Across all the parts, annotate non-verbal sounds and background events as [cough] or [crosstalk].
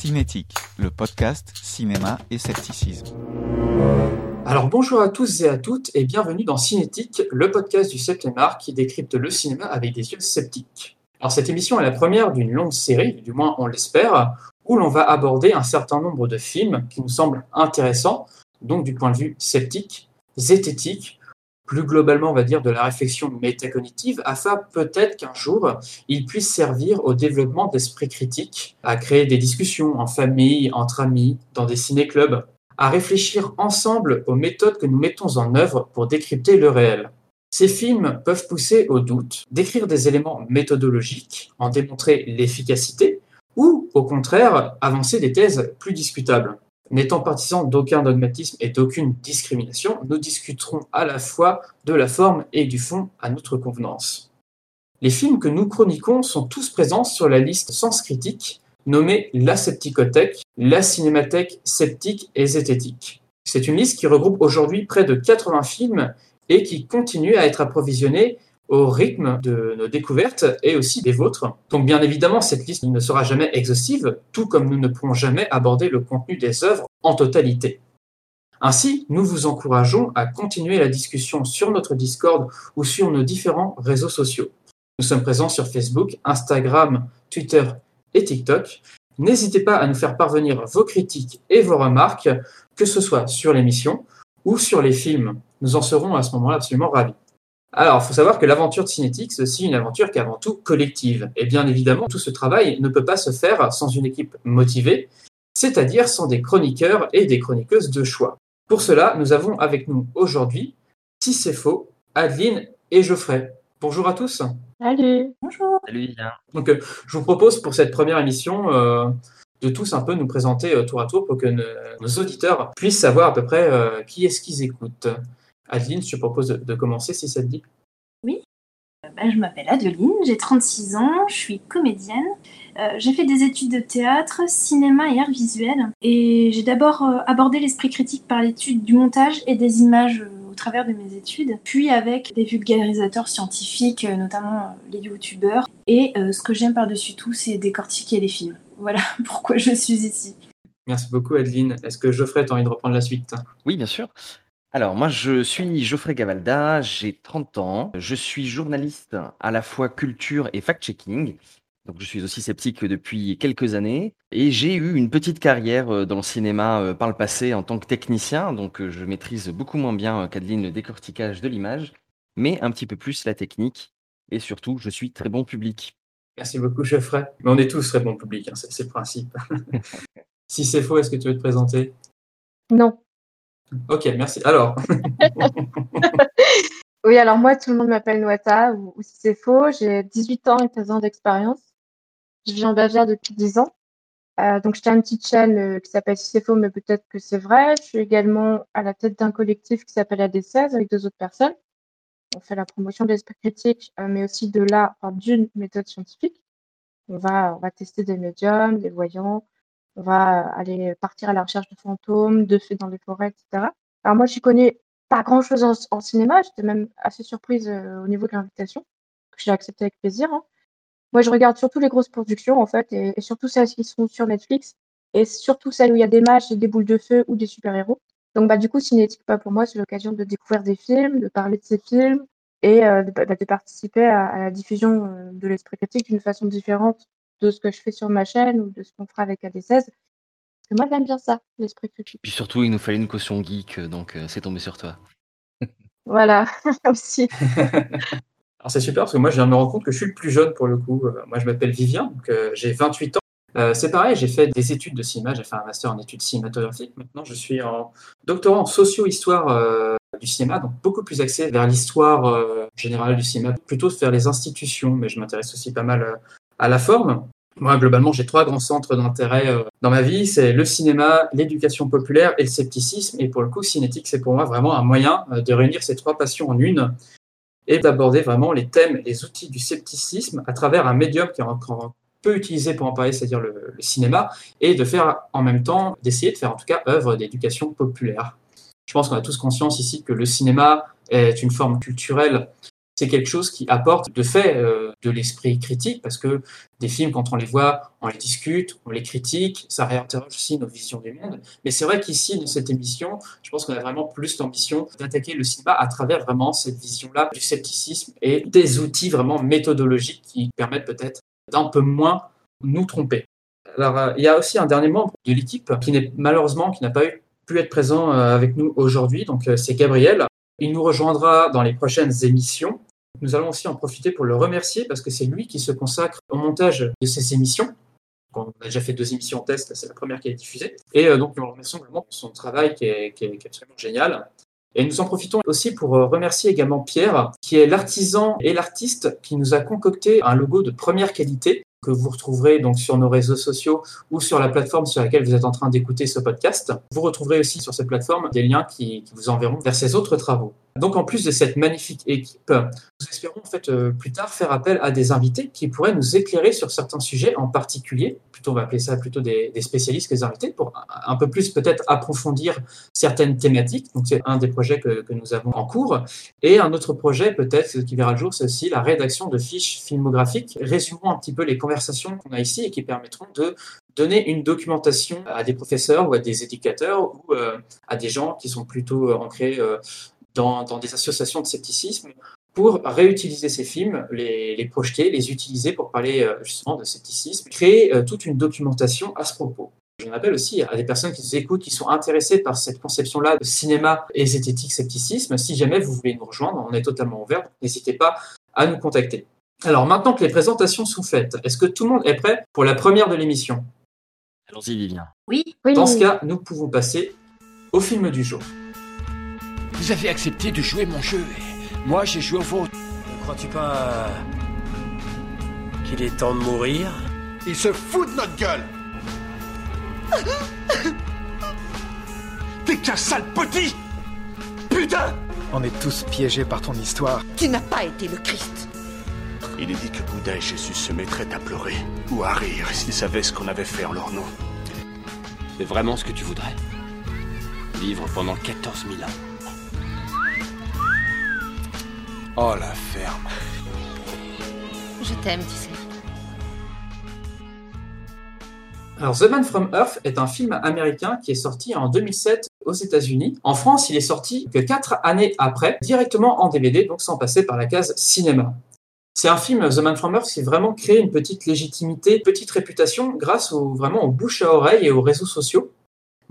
Cinétique, le podcast cinéma et scepticisme. Alors bonjour à tous et à toutes et bienvenue dans Cinétique, le podcast du 7 art qui décrypte le cinéma avec des yeux sceptiques. Alors cette émission est la première d'une longue série, du moins on l'espère, où l'on va aborder un certain nombre de films qui nous semblent intéressants, donc du point de vue sceptique, zététique, plus globalement, on va dire, de la réflexion métacognitive, afin peut-être qu'un jour, il puisse servir au développement d'esprit critique, à créer des discussions en famille, entre amis, dans des ciné-clubs, à réfléchir ensemble aux méthodes que nous mettons en œuvre pour décrypter le réel. Ces films peuvent pousser au doute, décrire des éléments méthodologiques, en démontrer l'efficacité, ou, au contraire, avancer des thèses plus discutables. N'étant partisans d'aucun dogmatisme et d'aucune discrimination, nous discuterons à la fois de la forme et du fond à notre convenance. Les films que nous chroniquons sont tous présents sur la liste Sens Critique, nommée la Scepticothèque, la Cinémathèque sceptique et zététique. C'est une liste qui regroupe aujourd'hui près de 80 films et qui continue à être approvisionnée au rythme de nos découvertes et aussi des vôtres. Donc bien évidemment, cette liste ne sera jamais exhaustive, tout comme nous ne pourrons jamais aborder le contenu des œuvres en totalité. Ainsi, nous vous encourageons à continuer la discussion sur notre Discord ou sur nos différents réseaux sociaux. Nous sommes présents sur Facebook, Instagram, Twitter et TikTok. N'hésitez pas à nous faire parvenir vos critiques et vos remarques, que ce soit sur l'émission ou sur les films. Nous en serons à ce moment-là absolument ravis. Alors, il faut savoir que l'aventure de Cinétique, c'est aussi une aventure qui est avant tout collective. Et bien évidemment, tout ce travail ne peut pas se faire sans une équipe motivée, c'est-à-dire sans des chroniqueurs et des chroniqueuses de choix. Pour cela, nous avons avec nous aujourd'hui, si c'est faux, Adeline et Geoffrey. Bonjour à tous. Salut. Bonjour. Salut, Donc, euh, je vous propose pour cette première émission euh, de tous un peu nous présenter euh, tour à tour pour que nos auditeurs puissent savoir à peu près qui est-ce qu'ils écoutent. Adeline, je te propose de, commencer si ça te dit? Oui. Euh, bah, je m'appelle Adeline, j'ai 36 ans, je suis comédienne. Euh, j'ai fait des études de théâtre, cinéma et art visuel. Et j'ai d'abord euh, abordé l'esprit critique par l'étude du montage et des images au travers de mes études, puis avec des vulgarisateurs scientifiques, notamment les youtubeurs. Et ce que j'aime par-dessus tout, c'est décortiquer les films. [laughs] Voilà pourquoi je suis ici. Merci beaucoup Adeline. Est-ce que Geoffrey, tu as envie de reprendre la suite? Oui, bien sûr. Alors, moi, je suis Geoffrey Gavalda, j'ai 30 ans. Je suis journaliste à la fois culture et fact-checking. Donc, je suis aussi sceptique depuis quelques années. Et j'ai eu une petite carrière euh, dans le cinéma euh, par le passé en tant que technicien. Donc, euh, je maîtrise beaucoup moins bien qu'Adeline le décortiquage de l'image, mais un petit peu plus la technique. Et surtout, je suis très bon public. Merci beaucoup, Geoffrey. Mais on est tous très bon public, hein, c'est le principe. [laughs] si c'est faux, est-ce que tu veux te présenter? Non. Ok, merci. Alors. [laughs] oui, alors moi, tout le monde m'appelle Noata, ou, si c'est faux, j'ai 18 ans et 13 ans d'expérience. Je vis en Bavière depuis 10 ans. Euh, donc, j'ai une petite chaîne euh, qui s'appelle Si mais peut-être que c'est vrai. Je suis également à la tête d'un collectif qui s'appelle AD16 avec deux autres personnes. On fait la promotion de l'esprit critique, euh, mais aussi de la, enfin, d'une méthode scientifique. On va, on va tester des médiums, des voyants, on va aller partir à la recherche de fantômes, de faits dans les forêts, etc. Alors moi, je connais pas grand-chose en, cinéma. J'étais même assez surprise euh, au niveau de l'invitation, que j'ai accepté avec plaisir. Hein. Moi, je regarde surtout les grosses productions, en fait, et, surtout celles qui sont sur Netflix, et surtout celles où il y a des matchs, des boules de feu ou des super-héros. Donc, bah, du coup, Cinétique, pas pour moi, c'est l'occasion de découvrir des films, de parler de ces films, et euh, de, bah, de, participer à, la diffusion euh, de l'esprit critique d'une façon différente de ce que je fais sur ma chaîne ou de ce qu'on fera avec AD16. Parce que moi, j'aime bien ça, l'esprit critique. Puis surtout, il nous fallait une caution geek, euh, donc euh, c'est tombé sur toi. [laughs] [laughs] voilà, [laughs] aussi. Alors c'est super parce que moi, je viens de me rendre compte que je suis le plus jeune pour le coup. Euh, moi, je m'appelle Vivien, donc j'ai 28 ans. c'est pareil, j'ai fait des études de cinéma, j'ai fait un master en études cinématographiques. Maintenant, je suis en doctorat en socio-histoire du cinéma, donc beaucoup plus axé vers l'histoire générale du cinéma, plutôt vers les institutions, mais je m'intéresse aussi pas mal à la forme. Moi, globalement, j'ai trois grands centres d'intérêt euh, dans ma vie. C'est le cinéma, l'éducation populaire et le scepticisme. Et pour le coup, Cinétique, c'est pour moi vraiment un moyen euh, de réunir ces trois passions en une et d'aborder vraiment les thèmes, les outils du scepticisme à travers un médium qui est encore peu utilisé pour en parler, c'est-à-dire le, le cinéma, et de faire en même temps, d'essayer de faire en tout cas œuvre d'éducation populaire. Je pense qu'on a tous conscience ici que le cinéma est une forme culturelle c'est quelque chose qui apporte de fait euh, de l'esprit critique, parce que des films, quand on les voit, on les discute, on les critique, ça réinterroge aussi nos visions du monde. Mais c'est vrai qu'ici, dans cette émission, je pense qu'on a vraiment plus l'ambition d'attaquer le cinéma à travers vraiment cette vision-là du scepticisme et des outils vraiment méthodologiques qui permettent peut-être d'un peu moins nous tromper. Alors, euh, il y a aussi un dernier membre de l'équipe qui n'est malheureusement, qui n'a pas pu être présent euh, avec nous aujourd'hui, donc c'est Gabriel. Il nous rejoindra dans les prochaines émissions. Nous allons aussi en profiter pour le remercier parce que c'est lui qui se consacre au montage de ces émissions. On a déjà fait deux émissions en test, c'est la première qui est diffusée. Et euh, donc, nous le remercions également pour son travail qui est, qui, absolument génial. Et nous en profitons aussi pour euh, remercier également Pierre, qui est l'artisan et l'artiste qui nous a concocté un logo de première qualité que vous retrouverez donc sur nos réseaux sociaux ou sur la plateforme sur laquelle vous êtes en train d'écouter ce podcast. Vous retrouverez aussi sur cette plateforme des liens qui vous enverront vers ses autres travaux. Donc en plus de cette magnifique équipe, nous espérons en fait euh, plus tard faire appel à des invités qui pourraient nous éclairer sur certains sujets en particulier. Plutôt on va appeler ça plutôt des, spécialistes que des invités pour un, peu plus peut-être approfondir certaines thématiques. Donc c'est un des projets que, que, nous avons en cours. Et un autre projet peut-être qui verra le jour, c'est aussi la rédaction de fiches filmographiques. Résumons un petit peu les conversations qu'on a ici et qui permettront de donner une documentation à des professeurs ou à des éducateurs ou euh, à des gens qui sont plutôt euh, ancrés dans, dans, des associations de scepticisme pour réutiliser ces films, les, les, projeter, les utiliser pour parler euh, justement de scepticisme, créer euh, toute une documentation à ce propos. J'en appelle aussi à des personnes qui nous écoutent, qui sont intéressées par cette conception-là de cinéma et zététique scepticisme. Si jamais vous voulez nous rejoindre, on est totalement ouvert. N'hésitez pas à nous contacter. Alors maintenant que les présentations sont faites, est-ce que tout le monde est prêt pour la première de l'émission? Allons-y, Vivien. Oui. Dans ce cas, nous pouvons passer au film du jour. Vous avez accepté de jouer mon jeu et moi j'ai joué au vôtre. Ne crois-tu pas qu'il est temps de mourir? Il se fout de notre gueule T'es qu'un sale petit Putain On est tous piégés par ton histoire. Tu n'as pas été le Christ? Il est dit que Bouddha et Jésus se mettraient à pleurer ou à rire s'ils savaient ce qu'on avait fait en leur nom. C'est vraiment ce que tu voudrais? Vivre pendant 14 000 ans. Oh la ferme. Je t'aime, tu sais. Alors, The Man from Earth est un film américain qui est sorti en 2007 aux États-Unis. En France, il est sorti que quatre années après, directement en DVD, donc sans passer par la case cinéma. C'est un film, The Man from Earth, qui a vraiment créé une petite légitimité, petite réputation grâce au, vraiment aux bouches à oreille et aux réseaux sociaux.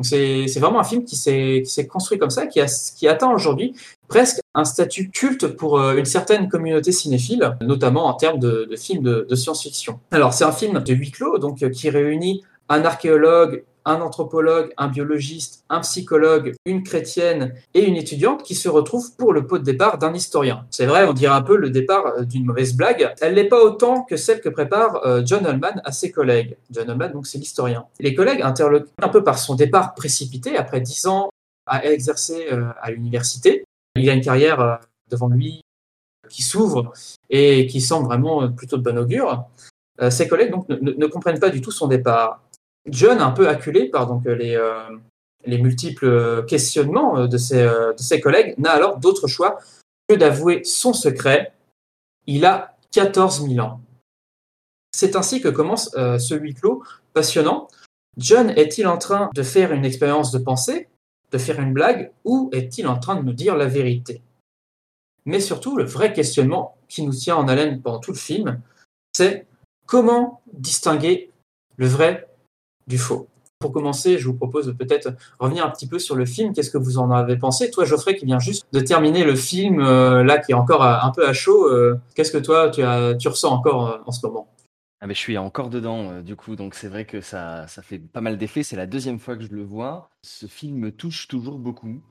C'est vraiment un film qui s'est construit comme ça, qui, a, qui atteint aujourd'hui presque un statut culte pour euh, une certaine communauté cinéphile, notamment en termes de, films de, science-fiction. Alors c'est un film de huis clos, donc euh, qui réunit un archéologue, un anthropologue, un biologiste, un psychologue, une chrétienne et une étudiante qui se retrouvent pour le pot de départ d'un historien. C'est vrai, on dirait un peu le départ euh, d'une mauvaise blague. Elle n'est pas autant que celle que prépare John Ullman à ses collègues. John Ullman, donc, c'est l'historien. Les collègues, interloqués un peu par son départ précipité, après dix ans à exercer à l'université, il a une carrière devant lui qui s'ouvre et qui semble vraiment plutôt de bon augure. ses collègues ne, ne, comprennent pas du tout son départ. John, un peu acculé par donc les, euh, les multiples questionnements de ses, collègues, n'a alors d'autre choix que d'avouer son secret. Il a 14 000 ans. C'est ainsi que commence euh, ce huis clos passionnant. John est-il en train de faire une expérience de pensée, de faire une blague, ou est-il en train de nous dire la vérité? Mais surtout, le vrai questionnement qui nous tient en haleine pendant tout le film, c'est comment distinguer le vrai du faux? Pour commencer, je vous propose de peut-être revenir un petit peu sur le film. Qu'est-ce que vous en avez pensé? Toi, Geoffrey, qui vient juste de terminer le film, euh, là, qui est encore un peu à chaud, euh, qu'est-ce que toi, tu, ressens encore euh, en ce moment? Ah mais je suis encore dedans euh, du coup, donc c'est vrai que ça, ça fait pas mal d'effet. C'est la deuxième fois que je le vois. Ce film me touche toujours beaucoup.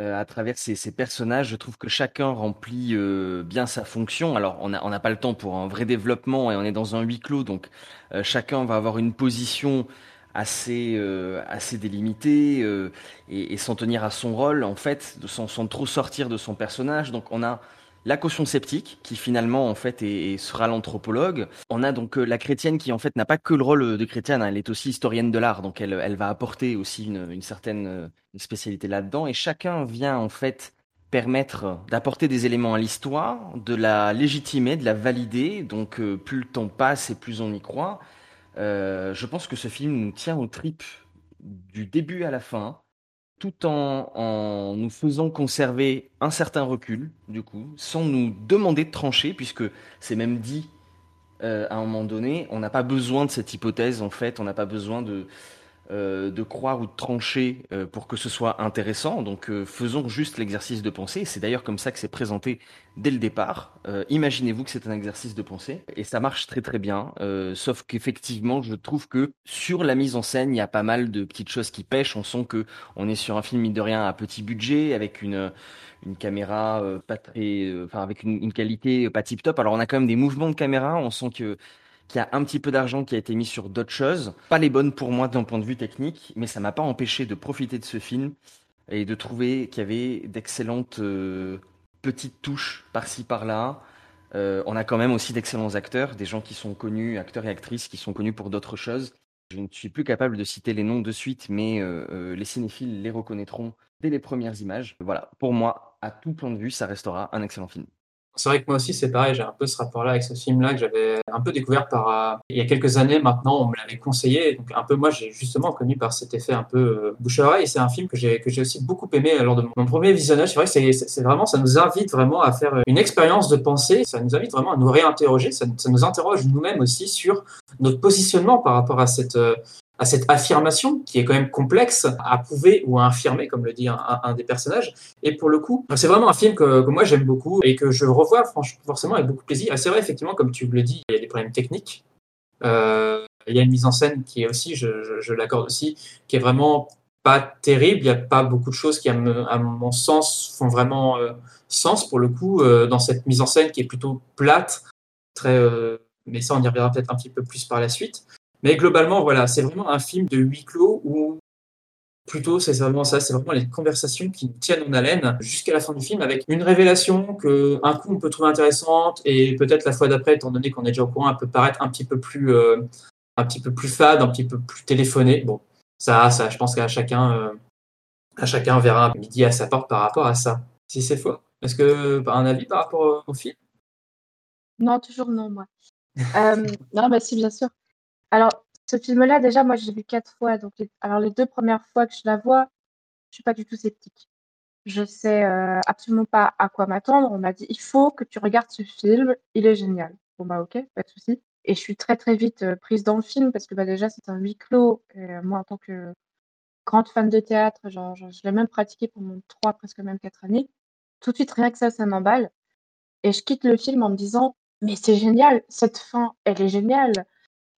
euh, à travers ces, ces personnages. Je trouve que chacun remplit euh, bien sa fonction. Alors, on n'a on n'a pas le temps pour un vrai développement et on est dans un huis clos, donc euh, chacun va avoir une position assez, assez délimitée et, et s'en tenir à son rôle, en fait, sans, sans trop sortir de son personnage. Donc, on a la caution sceptique qui finalement en fait est, sera l'anthropologue. On a donc euh, la chrétienne qui en fait n'a pas que le rôle de chrétienne, hein, elle est aussi historienne de l'art, donc elle, elle va apporter aussi une, une certaine euh, spécialité là-dedans. Et chacun vient en fait permettre d'apporter des éléments à l'histoire, de la légitimer, de la valider. Donc euh, plus le temps passe et plus on y croit. Euh, je pense que ce film nous tient aux tripes du début à la fin tout en, nous faisant conserver un certain recul, du coup, sans nous demander de trancher, puisque c'est même dit euh, à un moment donné, on n'a pas besoin de cette hypothèse, en fait, on n'a pas besoin de, euh, de croire ou de trancher euh, pour que ce soit intéressant. Donc euh, faisons juste l'exercice de pensée. C'est d'ailleurs comme ça que c'est présenté dès le départ. Euh, Imaginez-vous que c'est un exercice de pensée et ça marche très très bien. Euh, sauf qu'effectivement, je trouve que sur la mise en scène, il y a pas mal de petites choses qui pêchent. On sent que on est sur un film mine de rien à petit budget avec une une caméra euh, pas très, enfin avec une, une qualité pas tip top. Alors on a quand même des mouvements de caméra. On sent que qu'il y a un petit peu d'argent qui a été mis sur d'autres choses, pas les bonnes pour moi d'un point de vue technique, mais ça m'a pas empêché de profiter de ce film et de trouver qu'il y avait d'excellentes euh, petites touches par-ci par-là. Euh, on a quand même aussi d'excellents acteurs, des gens qui sont connus, acteurs et actrices qui sont connus pour d'autres choses. Je ne suis plus capable de citer les noms de suite, mais euh, les cinéphiles les reconnaîtront dès les premières images. Voilà, pour moi, à tout point de vue, ça restera un excellent film. C'est vrai que moi aussi, c'est pareil, j'ai un peu ce rapport-là avec ce film-là que j'avais un peu découvert par, euh, il y a quelques années maintenant, on me l'avait conseillé. Donc, un peu, moi, j'ai justement connu par cet effet un peu euh, bouche-à-oreille. Et c'est un film que j'ai, aussi beaucoup aimé lors de mon, premier visionnage. C'est vrai que c'est vraiment, ça nous invite vraiment à faire une expérience de pensée. Ça nous invite vraiment à nous réinterroger. Ça, ça nous interroge nous-mêmes aussi sur notre positionnement par rapport à cette, euh, à cette affirmation qui est quand même complexe à prouver ou à affirmer, comme le dit un, des personnages. Et pour le coup, c'est vraiment un film que, moi j'aime beaucoup et que je revois forcément avec beaucoup de plaisir. Et c'est vrai, effectivement, comme tu le dis, il y a des problèmes techniques. Euh, il y a une mise en scène qui est aussi, je, l'accorde aussi, qui est vraiment pas terrible. Il n'y a pas beaucoup de choses qui, à, mon sens, font vraiment euh, sens pour le coup euh, dans cette mise en scène qui est plutôt plate, très. mais ça, on y reviendra peut-être un petit peu plus par la suite. Mais globalement, voilà, c'est vraiment un film de huis clos où plutôt c'est vraiment ça, c'est vraiment les conversations qui nous tiennent en haleine jusqu'à la fin du film avec une révélation que un coup on peut trouver intéressante et peut-être la fois d'après, étant donné qu'on est déjà au courant, elle peut paraître un petit peu plus, euh, un petit peu plus fade, un petit peu plus téléphoné. Bon, ça, ça, je pense qu'à chacun, euh, à chacun verra midi à sa porte par rapport à ça. Si c'est faux, est-ce que un avis par rapport au film? Non, toujours non, moi. Euh, non, bah si, bien sûr. Alors, ce film-là, déjà, moi, j'ai vu quatre fois. Donc, alors, les deux premières fois que je la vois, je suis pas du tout sceptique. Je sais euh, absolument pas à quoi m'attendre. On m'a dit, il faut que tu regardes ce film, il est génial. Bon, bah, ok, pas de souci. Et je suis très, très vite euh, prise dans le film parce que, bah, déjà, c'est un huis clos. Euh, moi, en tant que grande fan de théâtre, genre, je l'ai même pratiqué pendant trois, presque même quatre années. Tout de suite, rien que ça, ça m'emballe. Et je quitte le film en me disant, mais c'est génial, cette fin, elle est géniale.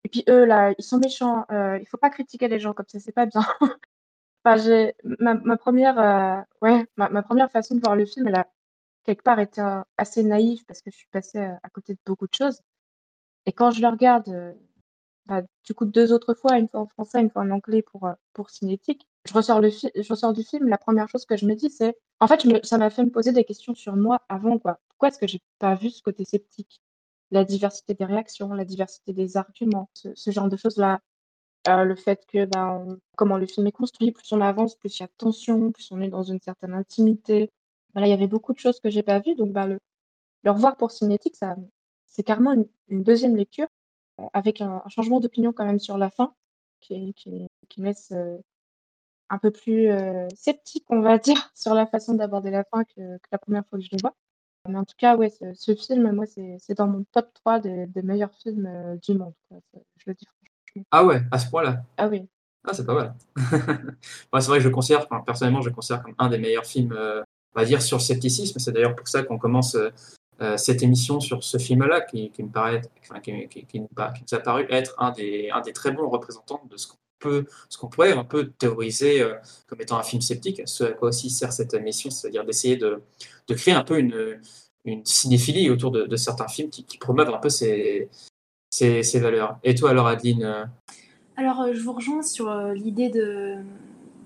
Et puis eux, là, ils sont méchants. Euh, il faut pas critiquer les gens comme ça, c'est pas bien. [laughs] enfin, j'ai ma, première, euh, ouais, ma, première façon de voir le film, elle a quelque part été euh, assez naïve parce que je suis passée euh, à côté de beaucoup de choses. Et quand je le regarde, bah, du coup, deux autres fois, une fois en français, une fois en anglais pour, pour Cinétique, je ressors, le je ressors du film, la première chose que je me dis, c'est, en fait, ça m'a fait me poser des questions sur moi avant, quoi. Pourquoi est-ce que j'ai pas vu ce côté sceptique? La diversité des réactions, la diversité des arguments, ce, genre de choses-là. Euh, le fait que, ben, comment le film est construit, plus on avance, plus il y a tension, plus on est dans une certaine intimité. Voilà, il y avait beaucoup de choses que j'ai pas vues, donc, bah, le, le revoir pour Cinétique, ça, c'est carrément une, deuxième lecture euh, avec un, changement d'opinion quand même sur la fin, qui, qui, me laisse euh, un peu plus sceptique, on va dire, [laughs] sur la façon d'aborder la fin que, que la première fois que je le vois. Mais en tout cas, ouais, ce, ce film, moi, c'est dans mon top 3 des, des meilleurs films euh, du monde. quoi. Je le dis franchement. Ah ouais, à ce point-là? Ah oui. Ah, c'est pas mal. [laughs] C'est vrai que je le considère, enfin, personnellement, je le considère comme un des meilleurs films, euh, on va dire, sur le scepticisme. C'est d'ailleurs pour ça qu'on commence euh, cette émission sur ce film-là, qui, qui me paraît, enfin, qui nous a paru être un des, un des très bons représentants de ce qu'on ce qu'on pourrait un peu théoriser euh, comme étant un film sceptique, ce à quoi aussi sert cette émission, c'est-à-dire d'essayer de, créer un peu une, cinéphilie autour de, certains films qui, promeuvent un peu ces, ces, ces, valeurs. Et toi alors Adeline euh? Alors euh, je vous rejoins sur l'idée de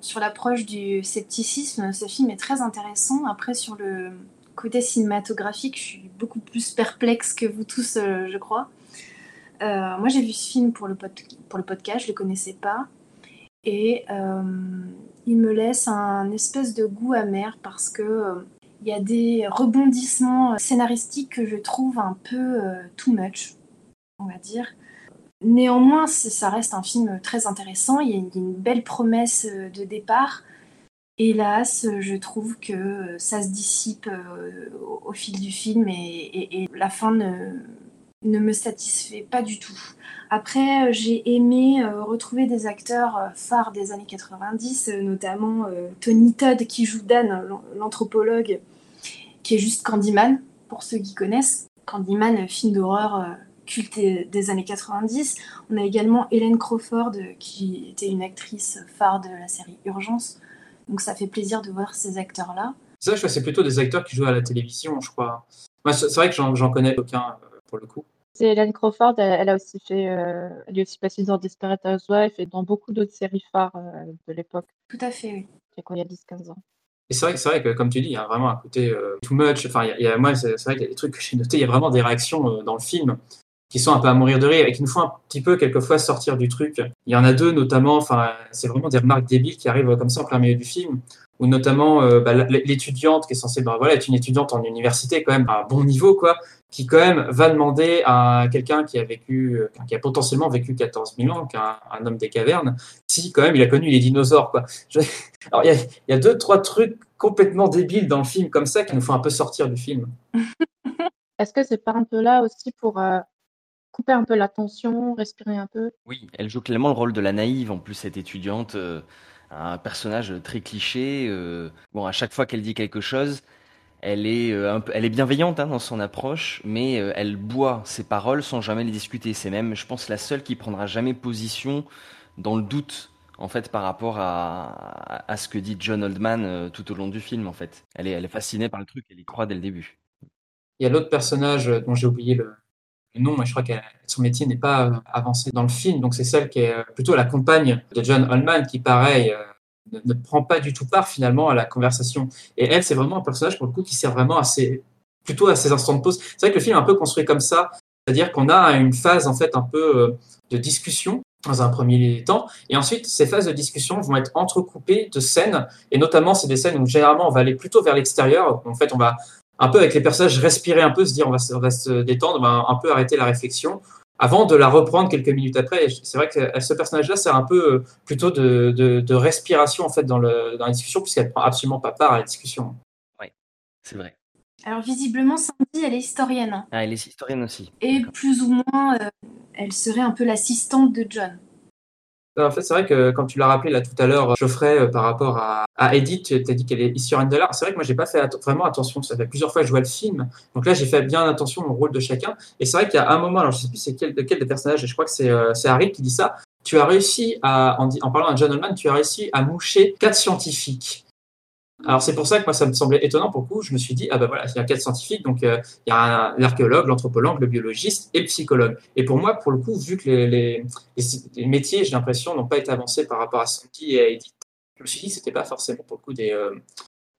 sur l'approche du scepticisme. Ce film est très intéressant. Après sur le côté cinématographique, je suis beaucoup plus perplexe que vous tous, je crois. Euh, moi, j'ai vu ce film pour le, podcast, je ne le connaissais pas. Et euh, il me laisse un espèce de goût amer parce que euh, il y a des rebondissements scénaristiques que je trouve un peu too much, on va dire. Néanmoins, ça reste un film très intéressant. Il y a une, belle promesse de départ. Hélas, je trouve que ça se dissipe au, fil du film et la fin ne, ne me satisfait pas du tout. Après, euh, j'ai aimé euh, retrouver des acteurs euh, phares des années 90, notamment Tony Todd qui joue Dan, l'anthropologue, qui est juste Candyman, pour ceux qui connaissent. Candyman, film d'horreur culte des années 90. On a également Hélène Crawford, qui était une actrice phare de la série Urgence. Donc ça fait plaisir de voir ces acteurs-là. Je crois c'est plutôt des acteurs qui jouent à la télévision, je crois. c'est vrai que j'en connais aucun pour le coup. C'est Hélène Crawford, elle, a aussi fait, euh, elle est aussi passée dans Desperate Housewives et dans beaucoup d'autres séries phares euh, de l'époque. Tout à fait, oui. C'est quoi, il y a 10-15 ans. Et c'est vrai, c'est vrai que, comme tu dis, il y a vraiment un côté euh, too much. Enfin, il y a, moi, c'est, vrai qu'il y a des trucs que j'ai notés. Il y a vraiment des réactions dans le film qui sont un peu à mourir de rire et qui nous font un petit peu, quelquefois, sortir du truc. Il y en a deux, notamment, enfin, c'est vraiment des remarques débiles qui arrivent comme ça en plein milieu du film ou notamment euh, bah, l'étudiante qui est censée bah, voilà, être une étudiante en université quand même à un bon niveau quoi, qui quand même va demander à quelqu'un qui a vécu, euh, qui a potentiellement vécu 14 000 ans, est un, homme des cavernes, si quand même il a connu les dinosaures quoi. [laughs] Alors il y a, y a deux trois trucs complètement débiles dans le film comme ça qui nous font un peu sortir du film. [laughs] Est-ce que c'est pas un peu là aussi pour euh, couper un peu la tension, respirer un peu? Oui, elle joue clairement le rôle de la naïve en plus cette étudiante un personnage très cliché. Euh, bon, à chaque fois qu'elle dit quelque chose, elle est, euh, un elle est bienveillante hein, dans son approche, mais euh, elle boit ses paroles sans jamais les discuter. C'est même, je pense, la seule qui prendra jamais position dans le doute, en fait, par rapport à, à, ce que dit John Oldman tout au long du film, en fait. Elle est, elle est fascinée par le truc, elle y croit dès le début. Il y a l'autre personnage dont j'ai oublié le, non, je crois que son métier n'est pas euh, avancé dans le film. Donc c'est celle qui est euh, plutôt la compagne de John Holman qui, pareil, euh, ne, prend pas du tout part finalement à la conversation. Et elle, c'est vraiment un personnage pour le coup qui sert vraiment à plutôt à ses instants de pause. C'est vrai que le film est un peu construit comme ça, c'est-à-dire qu'on a une phase en fait un peu de discussion dans un premier temps, et ensuite ces phases de discussion vont être entrecoupées de scènes, et notamment c'est des scènes où généralement on va aller plutôt vers l'extérieur. En fait, on va un peu avec les personnages respirer un peu, se dire on va, se détendre, un peu arrêter la réflexion avant de la reprendre quelques minutes après. C'est vrai que ce personnage-là sert un peu euh, plutôt de, de, respiration en fait dans, le, dans la discussion puisqu'elle prend absolument pas part à la discussion. Oui, c'est vrai. Alors visiblement, Sandy, elle est historienne. Hein. Ah, elle est historienne aussi. Et plus ou moins, euh, elle serait un peu l'assistante de John. En fait, c'est vrai que quand tu l'as rappelé là tout à l'heure, Geoffrey, euh, par rapport à, à Edith, tu as dit qu'elle est historienne de l'art. C'est vrai que moi, j'ai pas fait vraiment attention. Ça fait plusieurs fois que je vois le film. Donc là, j'ai fait bien attention au rôle de chacun. Et c'est vrai qu'il y a un moment, alors je sais plus c'est quel, de quel des personnages, et je crois que c'est euh, Harry qui dit ça. Tu as réussi à, en, parlant à John tu as réussi à moucher quatre scientifiques. Alors c'est pour ça que moi ça me semblait étonnant pour le coup. Je me suis dit ah ben voilà il y a quatre scientifiques donc euh, il y a l'archéologue, l'anthropologue, le biologiste et le psychologue. Et pour moi pour le coup vu que les, les, métiers j'ai l'impression n'ont pas été avancés par rapport à Sandy et à Edith, je me suis dit c'était pas forcément pour le coup des euh,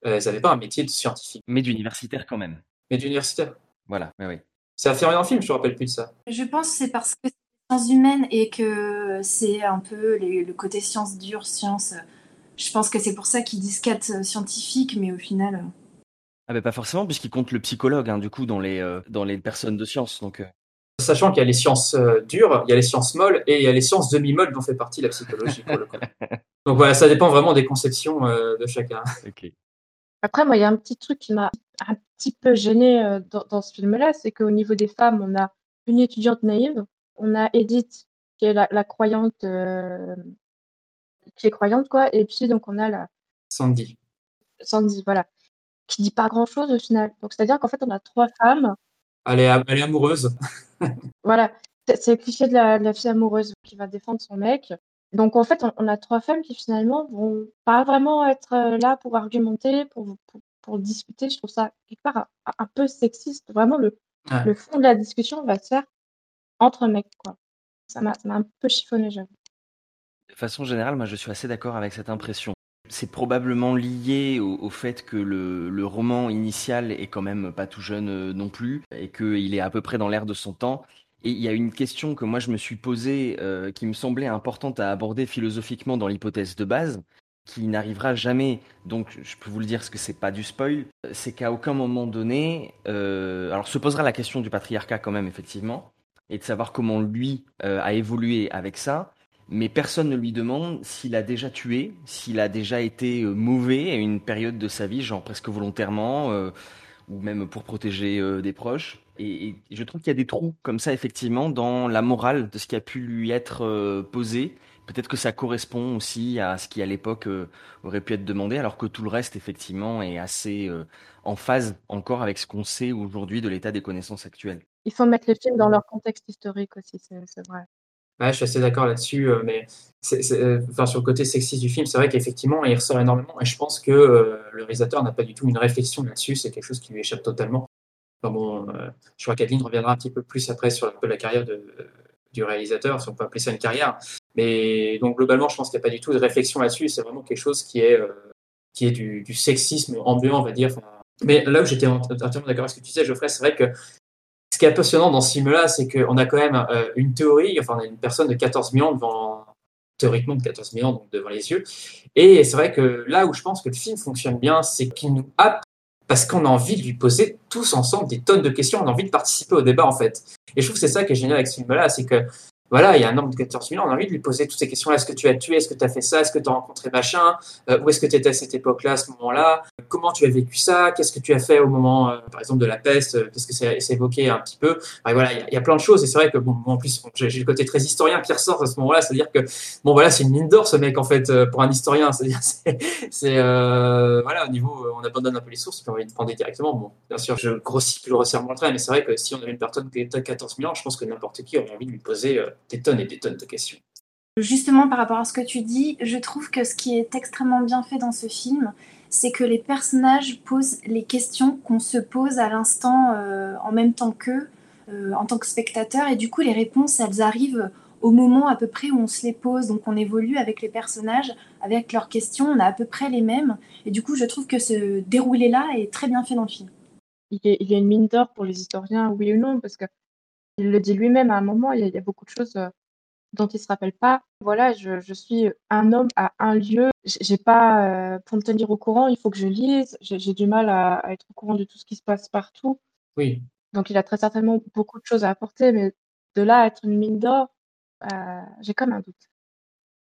euh ils n'avaient pas un métier de scientifique. Mais d'universitaire quand même. Mais d'universitaire. Voilà oui oui. C'est affirmé dans le film je me rappelle plus de ça. Je pense que c'est parce que c'est sciences humaines et que c'est un peu le côté sciences dures, sciences je pense que c'est pour ça qu'ils disent quatre euh, scientifiques, mais au final. Euh, ah ben pas forcément, puisqu'ils comptent le psychologue, hein, du coup, dans les, euh, dans les personnes de science. Donc, Sachant qu'il y a les sciences dures, il y a les sciences molles et il y a les sciences demi-molles dont fait partie la psychologie. [laughs] donc voilà, ça dépend vraiment des conceptions de chacun. [laughs] Après, moi, il y a un petit truc qui m'a un petit peu gêné dans, ce film-là, c'est qu'au niveau des femmes, on a une étudiante naïve, on a Edith, qui est la, croyante qui est croyante, quoi. Et puis, donc, on a la. Sandy. Sandy, voilà. Qui dit pas grand chose au final. Donc, c'est-à-dire qu'en fait, on a trois femmes. Elle est, elle est amoureuse. [laughs] voilà. C'est le cliché de la, fille amoureuse qui va défendre son mec. Donc en fait, on, on a trois femmes qui finalement vont pas vraiment être euh, là pour argumenter, pour, pour, pour discuter. Je trouve ça quelque part un, un peu sexiste. Vraiment, le, Ouais. le fond de la discussion va se faire entre mecs, quoi. Ça m'a ça m'a un peu chiffonné, j'avoue. De façon générale, moi je suis assez d'accord avec cette impression. C'est probablement lié au, fait que le, roman initial est quand même pas tout jeune euh, non plus et qu'il est à peu près dans l'air de son temps. Et il y a une question que moi je me suis posée euh, qui me semblait importante à aborder philosophiquement dans l'hypothèse de base, qui n'arrivera jamais. Donc je peux vous le dire parce que c'est pas du spoil, c'est qu'à aucun moment donné, euh, alors se posera la question du patriarcat quand même effectivement, et de savoir comment lui a évolué avec ça mais personne ne lui demande s'il a déjà tué, s'il a déjà été euh, mauvais à une période de sa vie, genre presque volontairement, euh, ou même pour protéger euh, des proches. Et, je trouve qu'il y a des trous comme ça, effectivement, dans la morale de ce qui a pu lui être posé. Peut-être que ça correspond aussi à ce qui, à l'époque, aurait pu être demandé, alors que tout le reste, effectivement, est assez en phase encore avec ce qu'on sait aujourd'hui de l'état des connaissances actuelles. Il faut mettre les films dans leur contexte historique aussi, c'est vrai. Ouais, je suis assez d'accord là-dessus, euh, mais euh, enfin, sur le côté sexiste du film, c'est vrai qu'effectivement, il ressort énormément, et je pense que euh, le réalisateur n'a pas du tout une réflexion là-dessus, c'est quelque chose qui lui échappe totalement. Bon, je crois qu'Adeline reviendra un petit peu plus après sur peu la carrière de, du réalisateur, si on peut appeler ça une carrière. Mais donc globalement, je pense qu'il n'y a pas du tout de réflexion là-dessus, c'est vraiment quelque chose qui est, qui est du, sexisme ambiant, on va dire. Mais là où j'étais ent- entièrement d'accord avec ce que tu disais, Geoffrey, c'est vrai que qui est passionnant dans ce film-là, c'est qu'on a quand même euh, une théorie, enfin, on a une personne de 14 000 ans devant, théoriquement de 14 000 ans, donc devant les yeux. Et c'est vrai que là où je pense que le film fonctionne bien, c'est qu'il nous happe parce qu'on a envie de lui poser tous ensemble des tonnes de questions, on a envie de participer au débat, en fait. Et je trouve que c'est ça qui est génial avec ce film-là, c'est que voilà, il y a un homme de 14 000 ans, on a envie de lui poser toutes ces questions-là. Est-ce que tu as tué? Est-ce que tu as fait ça? Est-ce que tu as rencontré machin? Euh, Où est-ce que tu étais à cette époque-là, à ce moment-là? Comment tu as vécu ça? Qu'est-ce que tu as fait au moment, euh, par exemple, de la peste? Euh, Qu'est-ce que c'est évoqué un petit peu? Enfin, Voilà, il y, a- plein de choses. Et c'est vrai que, bon, moi, en plus, j'ai le côté très historien qui ressort à ce moment-là. C'est-à-dire que, bon, voilà, c'est une mine d'or, ce mec, en fait, euh, pour un historien. [laughs] C'est-à-dire, c'est, euh, voilà, au niveau, euh, on abandonne un peu les sources, puis on va les prendre directement. Bon, bien sûr, je grossis le resserrement le trait, mais c'est vrai que si on avait une personne qui était 14 000 ans, je pense que n'importe qui aurait envie de lui poser euh, des tonnes et des tonnes de questions. Justement, par rapport à ce que tu dis, je trouve que ce qui est extrêmement bien fait dans ce film, c'est que les personnages posent les questions qu'on se pose à l'instant euh, en même temps qu'eux, euh, en tant que spectateur, et du coup, les réponses, elles arrivent au moment à peu près où on se les pose. Donc, on évolue avec les personnages, avec leurs questions, on a à peu près les mêmes, et du coup, je trouve que ce déroulé-là est très bien fait dans le film. Il y a, il y a une mine d'or pour les historiens, oui ou non, parce que il le dit lui-même à un moment, il y a, il y a beaucoup de choses euh, dont il se rappelle pas. Voilà, je, je suis un homme à un lieu. J'ai pas, euh, pour me tenir au courant, il faut que je lise. J'ai du mal à, à être au courant de tout ce qui se passe partout. Oui. Donc il a très certainement beaucoup de choses à apporter, mais de là à être une mine d'or, euh, j'ai comme un doute.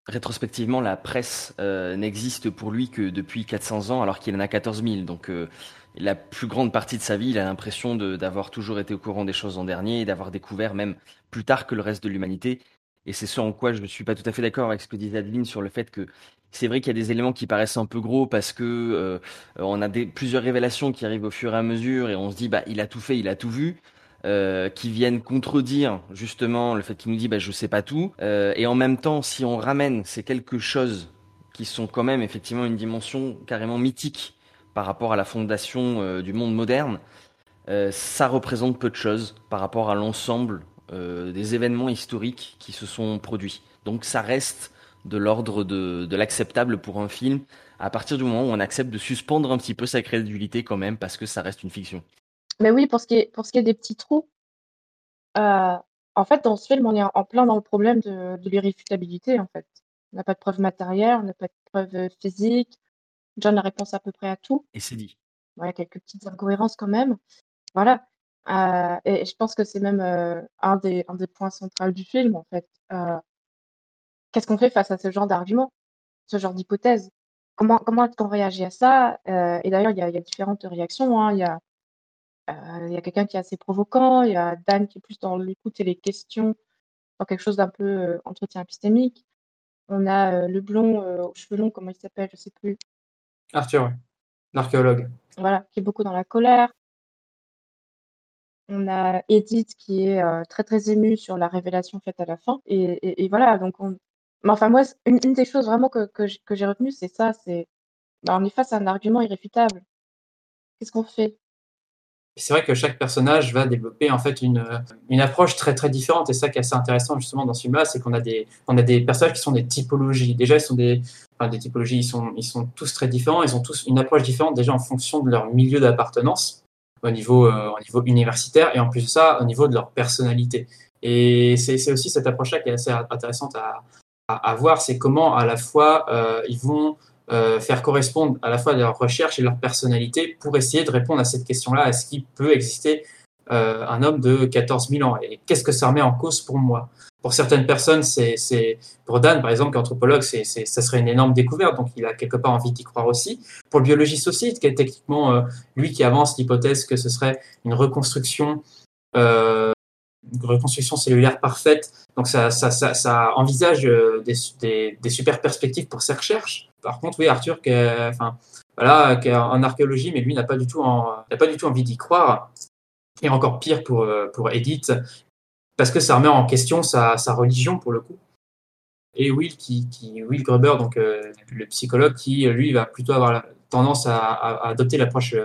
Rétrospectivement, la presse euh, n'existe pour lui que depuis 400 ans, alors qu'il en a 14 000. Donc, euh, la plus grande partie de sa vie, il a l'impression d'avoir toujours été au courant des choses en dernier et d'avoir découvert même plus tard que le reste de l'humanité. Et c'est ce en quoi je ne suis pas tout à fait d'accord avec ce que disait Adeline sur le fait que c'est vrai qu'il y a des éléments qui paraissent un peu gros parce que euh, on a plusieurs révélations qui arrivent au fur et à mesure et on se dit bah il a tout fait, il a tout vu. euh, qui viennent contredire justement le fait qu'il nous dit bah je sais pas tout Euh, et en même temps si on ramène ces quelque chose qui sont quand même effectivement une dimension carrément mythique par rapport à la fondation euh, du monde moderne euh, ça représente peu de choses par rapport à l'ensemble euh, des événements historiques qui se sont produits. Donc ça reste de l'ordre de, l'acceptable pour un film à partir du moment où on accepte de suspendre un petit peu sa crédulité quand même parce que ça reste une fiction. Mais oui, pour ce qui est, pour ce qui est des petits trous, en fait, dans ce film, on est en plein dans le problème de, de l'irréfutabilité, en fait. On n'a pas de preuves matérielles, on n'a pas de preuves physiques. John a réponse à peu près à tout. Et c'est dit. Ouais, quelques petites incohérences quand même. Voilà. Euh, et je pense que c'est même euh, un des, un des points centraux du film, en fait. Euh, Qu'est-ce qu'on fait face à ce genre d'arguments, ce genre d'hypothèses? Comment, comment est-ce qu'on réagit à ça? Et d'ailleurs, il y a, il y a différentes réactions, hein. Il y a, il y a quelqu'un qui est assez provoquant, il y a Dan qui est plus dans l'écoute et les questions, dans quelque chose d'un peu entretien épistémique. On a le blond aux cheveux longs, comment il s'appelle, je sais plus. Arthur, ouais. l'archéologue. Voilà, qui est beaucoup dans la colère. On a Edith qui est euh, très très émue sur la révélation faite à la fin. Et, voilà, donc on, Mais enfin, moi, une, des choses vraiment que j'ai retenues, c'est ça, c'est bah, on est face à un argument irréfutable. Qu'est-ce qu'on fait? C'est vrai que chaque personnage va développer en fait une, une approche très très différente et ça qui est assez intéressant justement dans ce film-là, c'est qu'on a des on a des personnages qui sont des typologies. Déjà, ils sont des enfin, des typologies, ils sont ils sont tous très différents, ils ont tous une approche différente déjà en fonction de leur milieu d'appartenance au niveau euh, au niveau universitaire et en plus de ça au niveau de leur personnalité. Et c'est aussi cette approche-là qui est assez intéressante à à, à voir, c'est comment à la fois euh, ils vont euh, faire correspondre à la fois leurs recherches et leur personnalité pour essayer de répondre à cette question-là. Est-ce qu'il peut exister euh, un homme de 14 000 ans? Et qu'est-ce que ça remet en cause pour moi? Pour certaines personnes, c'est, pour Dan, par exemple, qui est anthropologue, c'est, c'est, ça serait une énorme découverte, donc il a quelque part envie d'y croire aussi. Pour le biologiste aussi, qui est techniquement euh, lui qui avance l'hypothèse que ce serait une reconstruction euh, une reconstruction cellulaire parfaite. Donc ça, ça, ça, ça envisage euh, des, des, des, super perspectives pour ses recherches. Par contre, oui, Arthur, qui est, en archéologie, mais lui n'a pas du tout, envie d'y croire. Et encore pire pour, euh, Edith, parce que ça remet en question sa, religion pour le coup. Et Will, qui, Gruber, donc euh, le psychologue, qui lui va plutôt avoir la tendance à, adopter l'approche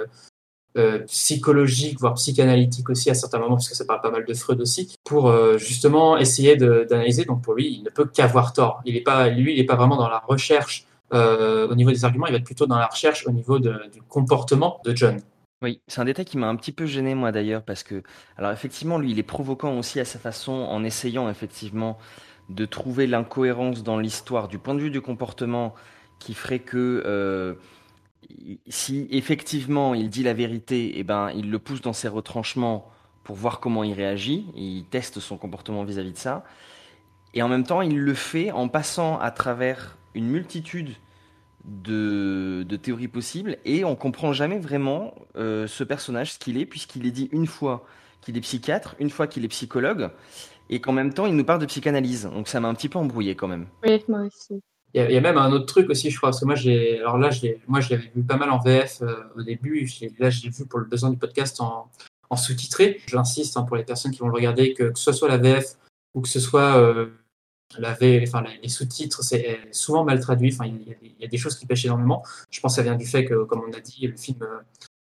euh, psychologique, voire psychanalytique aussi à certains moments, parce que ça parle pas mal de Freud aussi, pour justement essayer d'analyser. Donc pour lui, il ne peut qu'avoir tort. Il est pas, lui, il n'est pas vraiment dans la recherche euh, au niveau des arguments, il va être plutôt dans la recherche au niveau du comportement de John. Oui, c'est un détail qui m'a un petit peu gêné moi d'ailleurs, parce que, alors effectivement, lui, il est provoquant aussi à sa façon, en essayant effectivement de trouver l'incohérence dans l'histoire. Du point de vue du comportement qui ferait que euh, si effectivement il dit la vérité, eh ben, il le pousse dans ses retranchements pour voir comment il réagit, il teste son comportement vis-à-vis de ça, et en même temps il le fait en passant à travers une multitude de, de théories possibles, et on comprend jamais vraiment euh, ce personnage, ce qu'il est, puisqu'il est dit une fois qu'il est psychiatre, une fois qu'il est psychologue, et qu'en même temps il nous parle de psychanalyse, donc ça m'a un petit peu embrouillé quand même. Oui, moi aussi. Il y, a, il y, a, même un autre truc aussi, je crois, parce que moi, j'ai, alors là, j'ai, moi, je l'avais vu pas mal en VF euh, au début. Là, je l'ai vu pour le besoin du podcast en, en sous-titré. J'insiste hein, pour les personnes qui vont le regarder, que, que ce soit la VF ou que ce soit euh, la v, enfin, les sous-titres, c'est souvent mal traduit. Enfin, il y, a, il y, a, des choses qui pêchent énormément. Je pense que ça vient du fait que, comme on a dit, le film euh,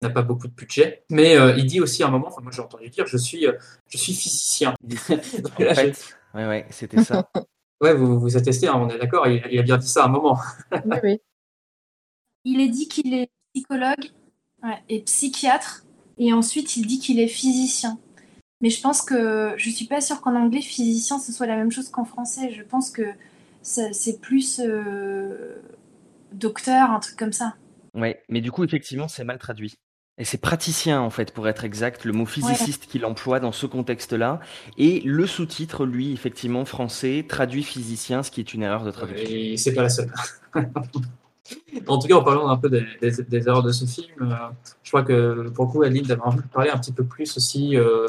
n'a pas beaucoup de budget. Mais euh, il dit aussi à un moment, enfin, moi, j'ai entendu dire, je suis, je suis physicien. [laughs] [laughs] Donc, là, en fait, je... ouais, ouais, c'était ça. [laughs] Ouais, vous vous testé, hein, on est d'accord, il, il, a bien dit ça à un moment. oui, oui. Il est dit qu'il est psychologue ouais, et psychiatre, et ensuite il dit qu'il est physicien. Mais je pense que je suis pas sûre qu'en anglais physicien ce soit la même chose qu'en français. Je pense que c'est plus euh, docteur, un truc comme ça. Ouais, mais du coup effectivement c'est mal traduit. Et c'est praticien, en fait, pour être exact, le mot physiciste ouais. qu'il emploie dans ce contexte-là. Et le sous-titre, lui, effectivement, français, traduit physicien, ce qui est une erreur de traduction. Et c'est pas la seule. [laughs] en tout cas, en parlant un peu des, des, des erreurs de ce film, euh, je crois que pour le coup, Aline de parler un petit peu plus aussi euh,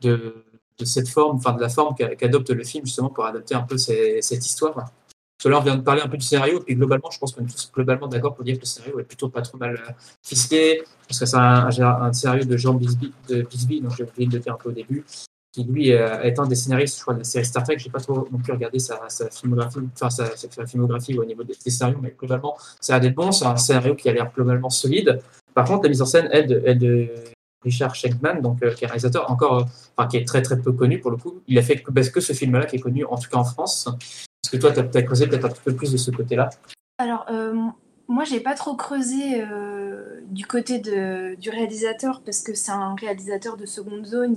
de, cette forme, enfin de la forme qu'adopte le film, justement, pour adapter un peu cette histoire. Là, on vient de parler un peu du scénario, et puis globalement, je pense qu'on est tous globalement d'accord pour dire que le scénario est plutôt pas trop mal ficelé, parce que c'est un, un, scénario de Jean Bisbee, de Bisbee donc j'ai oublié de le dire un peu au début, qui lui est un des scénaristes, je crois, de la série Star Trek. J'ai pas trop non plus regardé sa, filmographie, enfin sa, filmographie au niveau des, scénarios, mais globalement, ça a des bons. C'est un scénario qui a l'air globalement solide. Par contre, la mise en scène est de Richard Schenkman, donc euh, qui est réalisateur encore, enfin qui est très très peu connu pour le coup. Il a fait que, que ce film-là, qui est connu en tout cas en France. Est-ce que toi, tu as, as, creusé peut-être un petit peu plus de ce côté-là? Alors, euh, moi, j'ai pas trop creusé euh, du côté de, du réalisateur parce que c'est un réalisateur de seconde zone.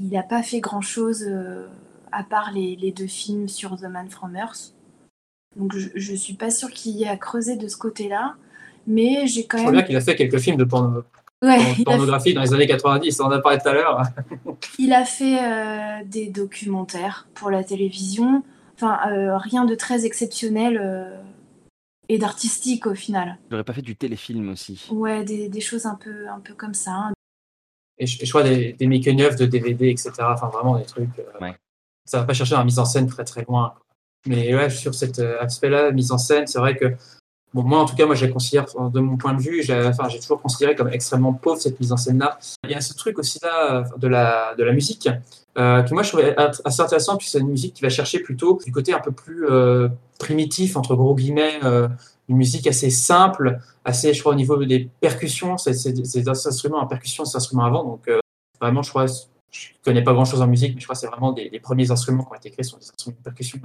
Il n'a pas fait grand-chose euh, à part les, les, deux films sur The Man from Earth. Donc, je, ne suis pas sûre qu'il y ait à creuser de ce côté-là. Mais j'ai quand même. Je crois bien qu'il a fait quelques films de porno... Ouais, pornographie fait... dans les années 90, on en a parlé tout à l'heure. il a fait euh, des documentaires pour la télévision. Enfin, euh, rien de très exceptionnel euh, et d'artistique au final. Il n'aurait pas fait du téléfilm aussi. Ouais, des, des, choses un peu, un peu comme ça. Hein. Et je, je crois des, des making-of de DVD, etc. Enfin, vraiment des trucs. Euh, ouais. Ça va pas chercher la mise en scène très très loin. Mais ouais, sur cet aspect-là, mise en scène, c'est vrai que Bon, moi, en tout cas, moi, je la considère, de mon point de vue, j'ai enfin, toujours considéré comme extrêmement pauvre cette mise en scène-là. Il y a ce truc aussi là de la, de la musique, euh, qui moi je trouvais assez intéressant, puis c'est une musique qui va chercher plutôt du côté un peu plus euh, primitif, entre gros guillemets, euh, une musique assez simple, assez, je crois, au niveau des percussions, c'est des instruments en percussion, ces instruments avant, donc euh, vraiment, je crois, je connais pas grand chose en musique, mais je crois que c'est vraiment des, les premiers instruments qui ont été créés sont des instruments de percussion.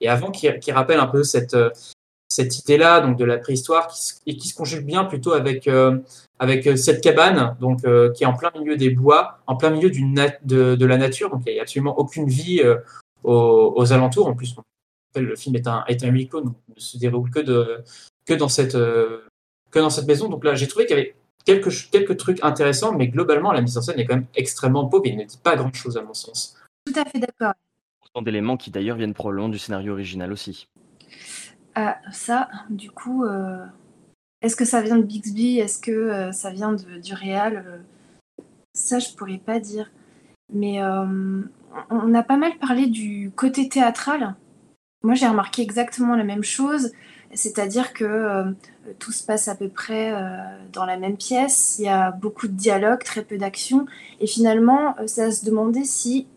Et avant, qui, qui rappellent un peu cette, euh, cette idée-là, donc de la préhistoire, qui, et qui se conjugue bien plutôt avec, euh, avec euh, cette cabane, donc euh, qui est en plein milieu des bois, en plein milieu du de, de, la nature, donc il n'y a absolument aucune vie euh, aux, aux, alentours. En plus, le film est un, est un huis clos, donc ne se déroule que, de, que, dans cette, euh, que dans cette maison. Donc là, j'ai trouvé qu'il y avait quelques, quelques trucs intéressants, mais globalement, la mise en scène est quand même extrêmement pauvre. Il ne dit pas grand-chose, à mon sens. Tout à fait d'accord. Autant d'éléments qui d'ailleurs viennent probablement du scénario original aussi. Ah, ça, du coup, euh, est-ce que ça vient de Bixby? Est-ce que euh, ça vient de, du réal euh, Ça, je pourrais pas dire. Mais on a pas mal parlé du côté théâtral. Moi, j'ai remarqué exactement la même chose. C'est-à-dire que tout se passe à peu près dans la même pièce. Il y a beaucoup de dialogue, très peu d'action. Et finalement, ça se demandait si,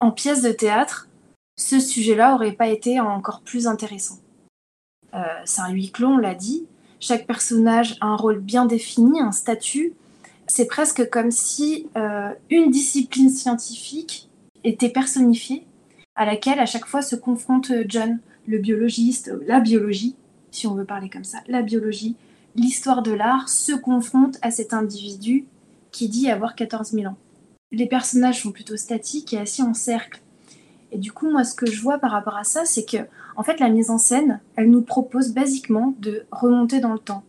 en pièce de théâtre, ce sujet-là aurait pas été encore plus intéressant. Euh, c'est un huis clos, on l'a dit. Chaque personnage a un rôle bien défini, un statut. C'est presque comme si euh, une discipline scientifique était personnifiée, à laquelle à chaque fois se confronte John, le biologiste, la biologie, si on veut parler comme ça, la biologie, l'histoire de l'art se confronte à cet individu qui dit avoir 14 000 ans. Les personnages sont plutôt statiques et assis en cercle. Et du coup, moi, ce que je vois par rapport à ça, c'est que, en fait, la mise en scène, elle nous propose basiquement de remonter dans le temps.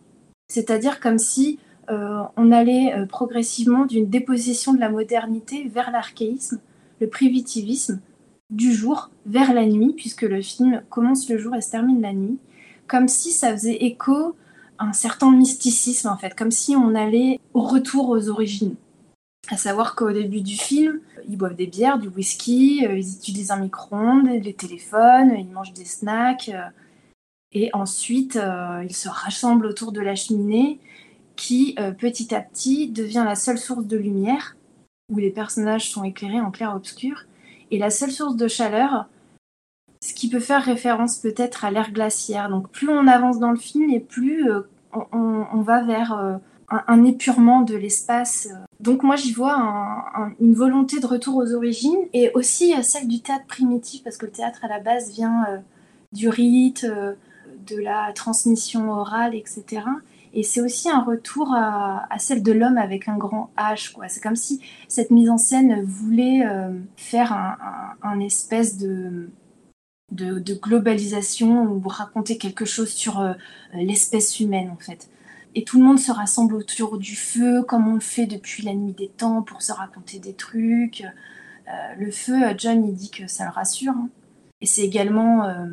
C'est-à-dire comme si euh, on allait euh, progressivement d'une déposition de la modernité vers l'archéisme, le primitivisme, du jour vers la nuit, puisque le film commence le jour et se termine la nuit, comme si ça faisait écho à un certain mysticisme, en fait, comme si on allait au retour aux origines. À savoir qu'au début du film, ils boivent des bières, du whisky, euh, ils utilisent un micro-ondes, des téléphones, ils mangent des snacks. Euh, et ensuite, euh, ils se rassemblent autour de la cheminée qui, petit à petit, devient la seule source de lumière, où les personnages sont éclairés en clair-obscur, et la seule source de chaleur, ce qui peut faire référence peut-être à l'ère glaciaire. Donc plus on avance dans le film, et plus on, va vers un, épurement de l'espace. Donc moi j'y vois un, un, une volonté de retour aux origines et aussi celle du théâtre primitif parce que le théâtre à la base vient euh, du rite, euh, de la transmission orale, etc. Et c'est aussi un retour à, celle de l'homme avec un grand H. C'est comme si cette mise en scène voulait euh, faire un, espèce de, de, globalisation ou raconter quelque chose sur euh, l'espèce humaine en fait et tout le monde se rassemble autour du feu, comme on le fait depuis la nuit des temps, pour se raconter des trucs. Euh, le feu, John, il dit que ça le rassure. Hein. Et c'est également euh,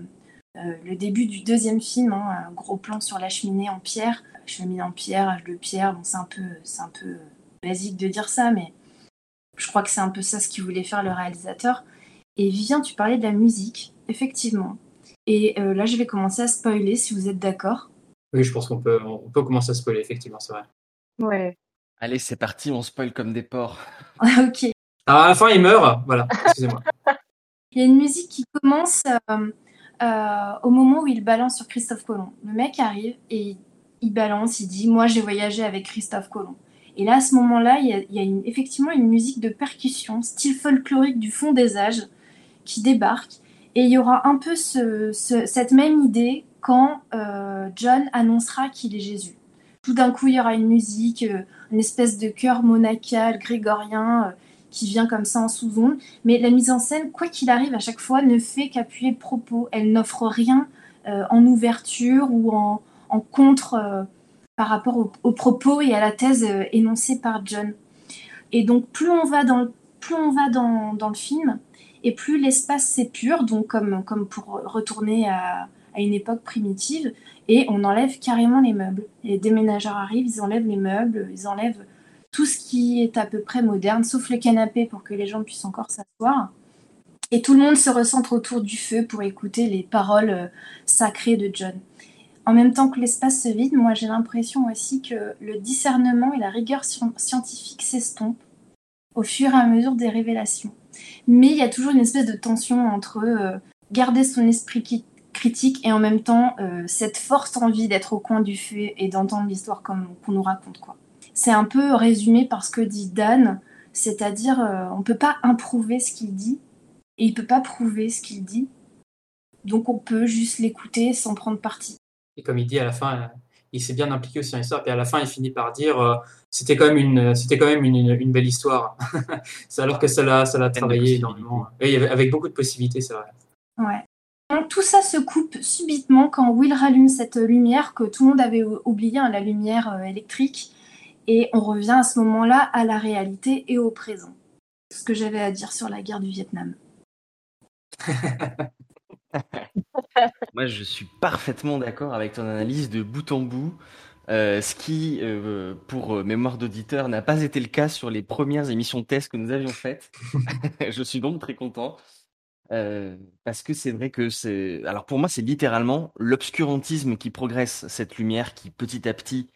euh, le début du deuxième film, hein, un gros plan sur la cheminée en pierre. Cheminée en pierre, âge de pierre, bon, c'est un, peu, un peu basique de dire ça, mais je crois que c'est un peu ça ce qu'il voulait faire le réalisateur. Et Vivien, tu parlais de la musique, effectivement. Et là, je vais commencer à spoiler si vous êtes d'accord. Oui, je pense qu'on peut, on peut commencer à spoiler, effectivement, c'est vrai. Ouais. Allez, c'est parti, on spoil comme des porcs. [laughs] ok. Alors, à la fin, il meurt. Voilà, excusez-moi. [laughs] il y a une musique qui commence euh, euh, au moment où il balance sur Christophe Colomb. Le mec arrive et il balance, il dit Moi, j'ai voyagé avec Christophe Colomb. Et là, à ce moment-là, il y a, il y a une, effectivement une musique de percussion, style folklorique du fond des âges, qui débarque. Et il y aura un peu ce, ce, cette même idée quand euh, John annoncera qu'il est Jésus. Tout d'un coup, il y aura une musique, euh, une espèce de chœur monacal, grégorien, euh, qui vient comme ça en sous-onde. Mais la mise en scène, quoi qu'il arrive, à chaque fois, ne fait qu'appuyer le propos. Elle n'offre rien en ouverture ou en, en contre par rapport au, au, propos et à la thèse énoncée par John. Et donc, plus on va dans le, plus on va dans, dans le film, et plus l'espace s'épure, donc comme, comme pour retourner à, à une époque primitive et on enlève carrément les meubles. Les déménageurs arrivent, ils enlèvent les meubles, ils enlèvent tout ce qui est à peu près moderne, sauf le canapé pour que les gens puissent encore s'asseoir. Et tout le monde se recentre autour du feu pour écouter les paroles sacrées de John. En même temps que l'espace se vide, moi j'ai l'impression aussi que le discernement et la rigueur scientifique s'estompent au fur et à mesure des révélations. mais il y a toujours une espèce de tension entre euh, garder son esprit critique et en même temps euh, cette forte envie d'être au coin du feu et d'entendre l'histoire comme qu'on nous raconte quoi. C'est un peu résumé par ce que dit Dan, c'est-à-dire euh, on peut pas improuver ce qu'il dit et il peut pas prouver ce qu'il dit, donc on peut juste l'écouter sans prendre parti. Et comme il dit à la fin, il s'est bien impliqué aussi dans l'histoire. Et à la fin, il finit par dire euh, c'était quand même une, c'était quand même une, une belle histoire. [laughs] c'est alors que ça l'a, ça l'a travaillé énormément. Et avec beaucoup de possibilités, c'est vrai. Ouais. Tout ça se coupe subitement quand Will rallume cette lumière que tout le monde avait oublié, hein, la lumière euh, électrique. Et on revient à ce moment-là à la réalité et au présent. Ce que j'avais à dire sur la guerre du Vietnam. [laughs] Moi, je suis parfaitement d'accord avec ton analyse de bout en bout. Euh, ce qui, euh, pour mémoire d'auditeur, n'a pas été le cas sur les premières émissions de test que nous avions faites. [laughs] je suis donc très content. Parce que c'est vrai que c'est. Alors pour moi, c'est littéralement l'obscurantisme qui progresse, cette lumière qui petit à petit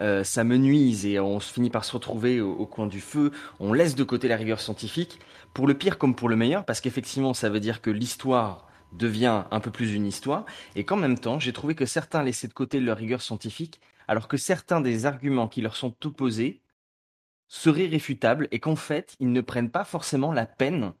euh, s'amenuise et on se finit par se retrouver au, coin du feu. On laisse de côté la rigueur scientifique, pour le pire comme pour le meilleur, parce qu'effectivement, ça veut dire que l'histoire devient un peu plus une histoire, et qu'en même temps, j'ai trouvé que certains laissaient de côté leur rigueur scientifique, alors que certains des arguments qui leur sont opposés seraient réfutables, et qu'en fait, ils ne prennent pas forcément la peine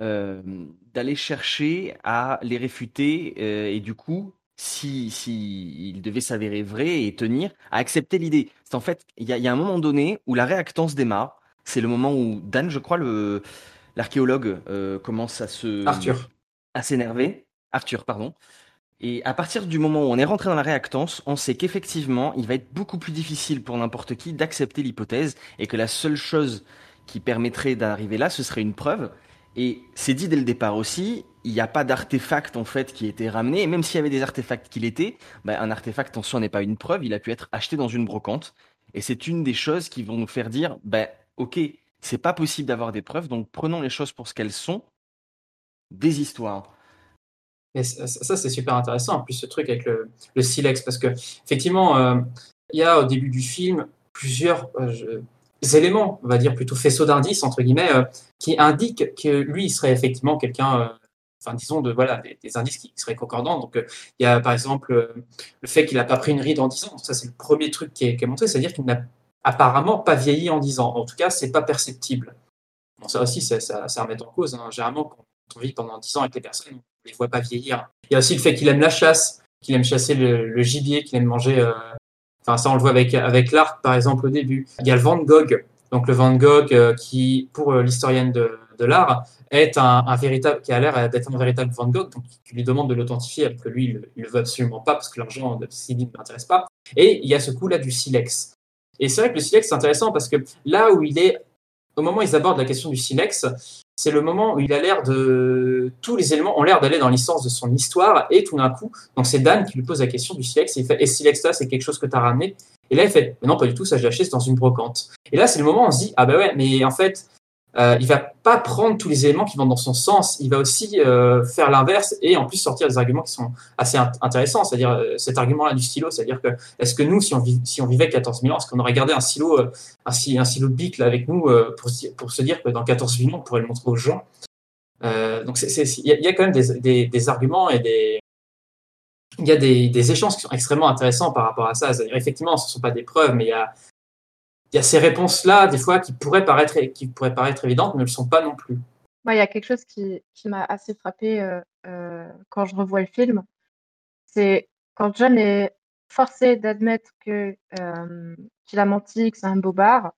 d'aller chercher à les réfuter, euh, et du coup, si, si il devait s'avérer vrai et tenir, à accepter l'idée. C'est en fait, il y a, y a un moment donné où la réactance démarre, c'est le moment où Dan, je crois, le l'archéologue euh, commence à se Arthur à s'énerver. Arthur, pardon. Et à partir du moment où on est rentré dans la réactance, on sait qu'effectivement, il va être beaucoup plus difficile pour n'importe qui d'accepter l'hypothèse et que la seule chose qui permettrait d'arriver là, ce serait une preuve. Et c'est dit dès le départ aussi, il n'y a pas d'artefact en fait qui était ramené. Et même s'il y avait des artefacts qui l'étaient, bah, un artefact en soi n'est pas une preuve, il a pu être acheté dans une brocante. Et c'est une des choses qui vont nous faire dire, ben ok, c'est pas possible d'avoir des preuves, donc prenons les choses pour ce qu'elles sont des histoires. Et ça, c'est super intéressant. En plus, ce truc avec le, silex, parce que effectivement, euh, il y a au début du film plusieurs euh, éléments, on va dire plutôt faisceaux d'indices entre guillemets, euh, qui indiquent que lui, il serait effectivement quelqu'un. Enfin, disons, de, voilà, des, indices qui seraient concordants. Donc, il y a par exemple le fait qu'il n'a pas pris une ride en 10 ans. Ça, c'est le premier truc qui est, montré. C'est-à-dire qu'il n'a apparemment pas vieilli en 10 ans. En tout cas, c'est pas perceptible. Ça aussi, ça, ça, ça remet en cause. Hein. Généralement, quand on vit pendant 10 ans avec les personnes, on ne les voit pas vieillir. Il y a aussi le fait qu'il aime la chasse, qu'il aime chasser le, gibier, qu'il aime manger. Ça, on le voit avec, l'arc, par exemple, au début. Il y a le Van Gogh. Donc, le Van Gogh, euh, qui, pour euh, l'historienne de, l'art, est un, véritable, qui a l'air d'être un véritable Van Gogh, donc qui lui demande de l'authentifier, alors que lui, il ne le veut absolument pas, parce que l'argent de Sylvie ne m'intéresse pas. Et il y a ce coup-là du silex. Et c'est vrai que le silex, c'est intéressant parce que là où il est, au moment où ils abordent la question du silex, c'est le moment où il a l'air de. Tous les éléments ont l'air d'aller dans l'essence de son histoire, et tout d'un coup, donc c'est Dan qui lui pose la question du silex, et il fait Et silex là, c'est quelque chose que tu as ramené? Et là, il fait Mais non, pas du tout, ça, je l'ai acheté, dans une brocante. Et là, c'est le moment où on se dit Ah bah ouais, mais en fait, euh, il va pas prendre tous les éléments qui vont dans son sens, il va aussi euh, faire l'inverse et en plus sortir des arguments qui sont assez intéressants, c'est-à-dire euh, cet argument-là du stylo, c'est-à-dire que est-ce que nous, si on, si on vivait 14 000 ans, est-ce qu'on aurait gardé un silo, euh, un, silo de bic là, avec nous euh, pour, pour, se dire que dans 14 000 ans, on pourrait le montrer aux gens? Donc il y, y, a quand même des, des, des arguments et des il y a des, des, échanges qui sont extrêmement intéressants par rapport à ça. C'est-à-dire, effectivement, ce ne sont pas des preuves, mais il y a, il y a ces réponses-là, des fois, qui pourraient paraître, qui pourraient paraître évidentes, mais ne le sont pas non plus. il y a quelque chose qui, m'a assez frappé euh, euh, quand je revois le film. C'est quand John est forcé d'admettre que euh, qu'il a menti, que c'est un bobard.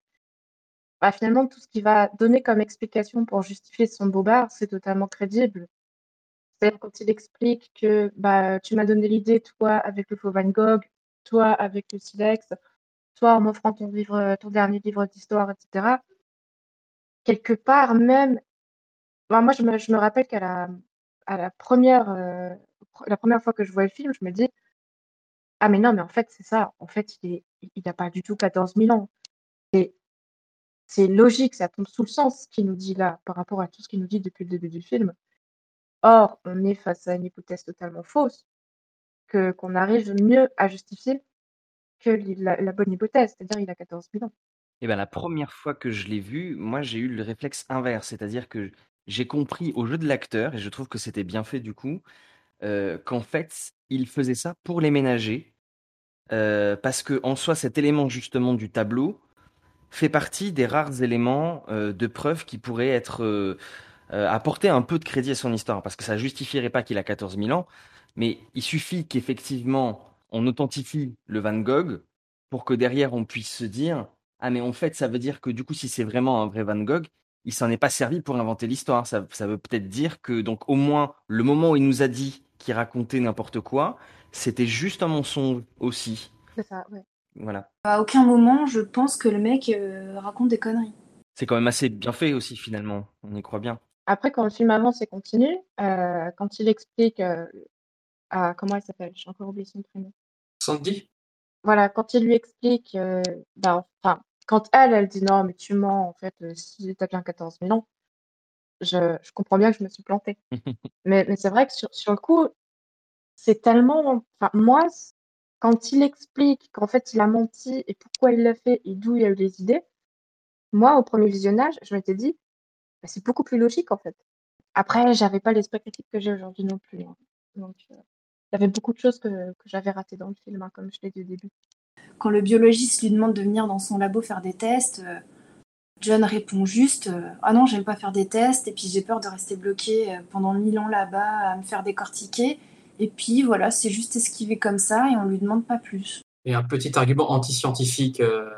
Bah, finalement, tout ce qu'il va donner comme explication pour justifier son bobard, c'est totalement crédible. C'est quand il explique que bah, tu m'as donné l'idée, toi, avec le faux Van Gogh, toi, avec le silex, toi en m'offrant ton dernier livre d'histoire, etc. Quelque part même, moi je me, rappelle qu'à euh, la première fois que je vois le film, je me dis, ah mais non, mais en fait c'est ça, en fait il n'a pas du tout 14 000 ans. Et c'est logique, ça tombe sous le sens ce qu'il nous dit là par rapport à tout ce qu'il nous dit depuis le début du film. Or, on est face à une hypothèse totalement fausse que qu'on arrive mieux à justifier que la, bonne hypothèse, c'est-à-dire il a 14 000 ans. Eh ben, la première fois que je l'ai vu, moi j'ai eu le réflexe inverse, c'est-à-dire que j'ai compris au jeu de l'acteur, et je trouve que c'était bien fait du coup, euh, qu'en fait, il faisait ça pour les ménager. euh, parce que en soi, cet élément justement du tableau fait partie des rares éléments euh, de preuve qui pourraient être apporter un peu de crédit à son histoire. Parce que ça justifierait pas qu'il a 14 000 ans, mais il suffit qu'effectivement on authentifie le Van Gogh pour que derrière on puisse se dire ah mais en fait ça veut dire que du coup si c'est vraiment un vrai Van Gogh il s'en est pas servi pour inventer l'histoire ça, ça veut peut-être dire que donc au moins le moment où il nous a dit qu'il racontait n'importe quoi c'était juste un mensonge aussi C'est ça, ouais. voilà À aucun moment, je pense que le mec euh, raconte des conneries. c'est quand même assez bien fait aussi finalement on y croit bien Après, quand le film avance et continue, euh, quand il explique euh, à comment elle s'appelle, j'ai encore oublié son prénom. Sandy? Voilà, quand il lui explique, euh, bah, enfin, quand elle, elle dit non, mais tu mens, en fait, euh, si t'as bien 14 000 ans, je, je comprends bien que je me suis plantée. [laughs] mais mais c'est vrai que sur, sur le coup, c'est tellement. Enfin, moi, quand il explique qu'en fait, il a menti et pourquoi il l'a fait et d'où il a eu les idées, moi, au premier visionnage, je m'étais dit, bah, c'est beaucoup plus logique, en fait. Après, j'avais pas l'esprit critique que j'ai aujourd'hui non plus. hein. Donc, euh, il y avait beaucoup de choses que, que j'avais ratées dans le film, hein, comme je l'ai dit au début. Quand le biologiste lui demande de venir dans son labo faire des tests, euh, John répond juste euh, Ah non, j'aime pas faire des tests, et puis j'ai peur de rester bloqué euh, pendant mille ans là-bas à me faire décortiquer. Et puis voilà, c'est juste esquivé comme ça, et on lui demande pas plus. Et un petit argument anti-scientifique, euh,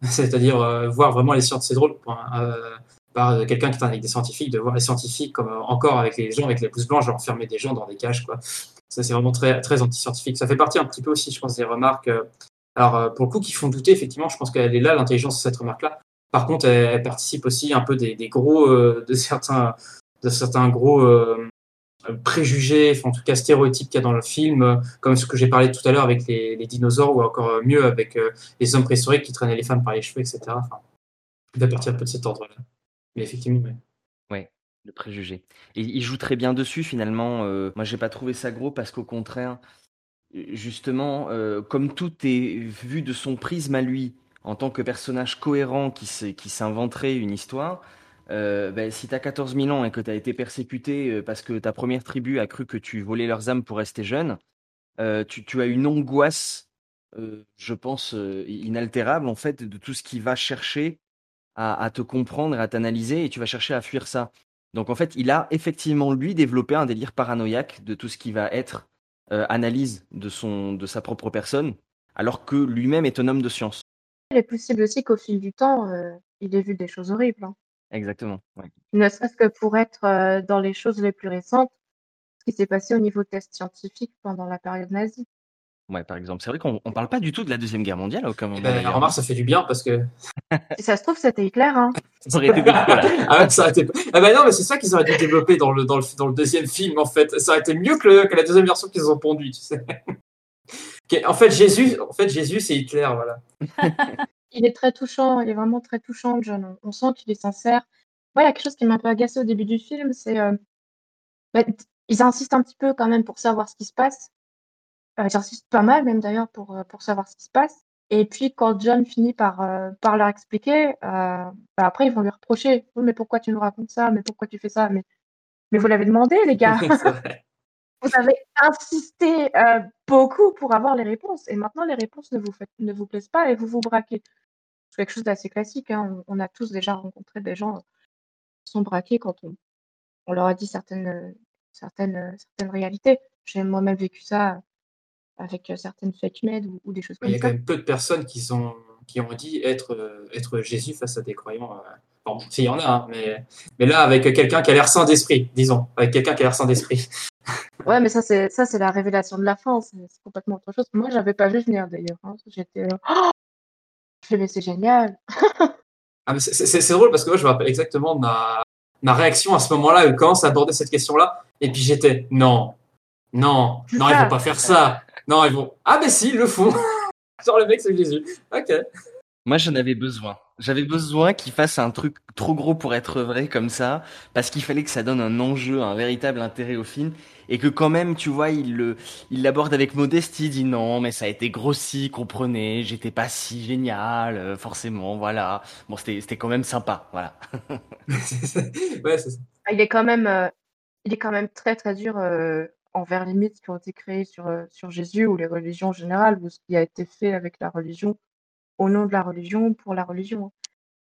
[laughs] c'est-à-dire euh, voir vraiment les sciences, c'est drôle, euh, par euh, quelqu'un qui est avec des scientifiques, de voir les scientifiques comme encore avec les gens avec les blouses blanches, enfermer des gens dans des cages, quoi. Ça, c'est vraiment très, très anti-scientifique. Ça fait partie un petit peu aussi, je pense, des remarques. euh, alors, euh, pour le coup, qui font douter, effectivement, je pense qu'elle est là, l'intelligence de cette remarque-là. Par contre, elle, participe aussi un peu des, des gros, euh, de certains, de certains gros euh, préjugés, enfin, en tout cas stéréotypes qu'il y a dans le film, comme ce que j'ai parlé tout à l'heure avec les, les dinosaures, ou encore euh, mieux avec euh, les hommes préhistoriques qui traînaient les femmes par les cheveux, etc. Enfin, doit partir un peu de cet ordre-là. Mais effectivement, ouais. Le préjugé. Il joue très bien dessus finalement. euh, moi, j'ai pas trouvé ça gros parce qu'au contraire, justement, euh, comme tout est vu de son prisme à lui, en tant que personnage cohérent qui qui s'inventerait une histoire, euh, ben, si tu as 14 000 ans et que tu as été persécuté euh, parce que ta première tribu a cru que tu volais leurs âmes pour rester jeune, euh, tu, as une angoisse, je pense, inaltérable en fait de tout ce qui va chercher à, à te comprendre et à t'analyser et tu vas chercher à fuir ça. Donc en fait, il a effectivement lui développé un délire paranoïaque de tout ce qui va être euh, analyse de son de sa propre personne, alors que lui-même est un homme de science. Il est possible aussi qu'au fil du temps, euh, il ait vu des choses horribles. hein. Exactement. ouais. Ne serait-ce que pour être euh, dans les choses les plus récentes, ce qui s'est passé au niveau test scientifique pendant la période nazie. Ouais, par exemple, c'est vrai qu'on on parle pas du tout de la deuxième guerre mondiale à aucun moment. Ben, d'ailleurs. remarque, ça fait du bien parce que. [laughs] Si ça se trouve, c'était Hitler. Hein. [laughs] Ça aurait été [laughs] ah ouais, ça aurait été... ah ben non, mais c'est ça qu'ils auraient dû développer dans le, dans, le, dans le deuxième film, en fait. Ça aurait été mieux que, le- que la deuxième version qu'ils ont pondue, tu sais. En fait, Jésus, en fait, Jésus, c'est Hitler, voilà. Il est très touchant, il est vraiment très touchant, John. On, on sent qu'il est sincère. Moi, il y a quelque chose qui m'a un peu agacé au début du film, c'est euh, bah, ils insistent un petit peu quand même pour savoir ce qui se passe. Euh, ils insistent pas mal même d'ailleurs pour, euh, pour savoir ce qui se passe. Et puis quand John finit par, euh, par leur expliquer, bah, après ils vont lui reprocher. Mais pourquoi tu nous racontes ça? Mais pourquoi tu fais ça? Mais, mais vous l'avez demandé, les gars. [laughs] [laughs] Vous avez insisté beaucoup pour avoir les réponses. Et maintenant, les réponses ne vous, fait- ne vous plaisent pas et vous vous braquez. C'est quelque chose d'assez classique. hein. On, on a tous déjà rencontré des gens qui sont braqués quand on, on leur a dit certaines, certaines, certaines réalités. J'ai moi-même vécu ça avec euh, certaines fake med ou, ou des choses Il comme y a quand ça. même peu de personnes qui, sont, qui ont dit être, euh, être Jésus face à des croyants. euh, Bon, il y en a, hein, mais, mais là, avec quelqu'un qui a l'air sain d'esprit, disons. Avec quelqu'un qui a l'air sain d'esprit. [laughs] Ouais, mais ça, c'est ça, c'est la révélation de la fin. C'est complètement autre chose. Moi, j'avais pas vu venir d'ailleurs. hein. J'étais. Oh mais c'est génial. [laughs] Ah, c'est- drôle parce que moi, je me rappelle exactement ma, ma réaction à ce moment-là, il commence à aborder cette question-là. Et puis j'étais, non, non, non, ils ça. vont pas faire ça. Non, ils vont, ah, mais si, ils le font. [laughs] Genre, le mec, c'est Jésus. Ok. Moi, j'en avais besoin J'avais besoin qu'il fasse un truc trop gros pour être vrai comme ça, parce qu'il fallait que ça donne un enjeu, un véritable intérêt au film, et que quand même, tu vois, il le, il l'aborde avec modestie, il dit non, mais ça a été grossi, comprenez, j'étais pas si génial, euh, forcément, voilà. Bon, c'était, c'était quand même sympa, voilà. [laughs] ouais, c'est ça. Ah, Il est quand même, euh, il est quand même très très dur euh, envers les mythes qui ont été créés sur, euh, sur Jésus ou les religions en général, ou ce qui a été fait avec la religion, au nom de la religion, pour la religion.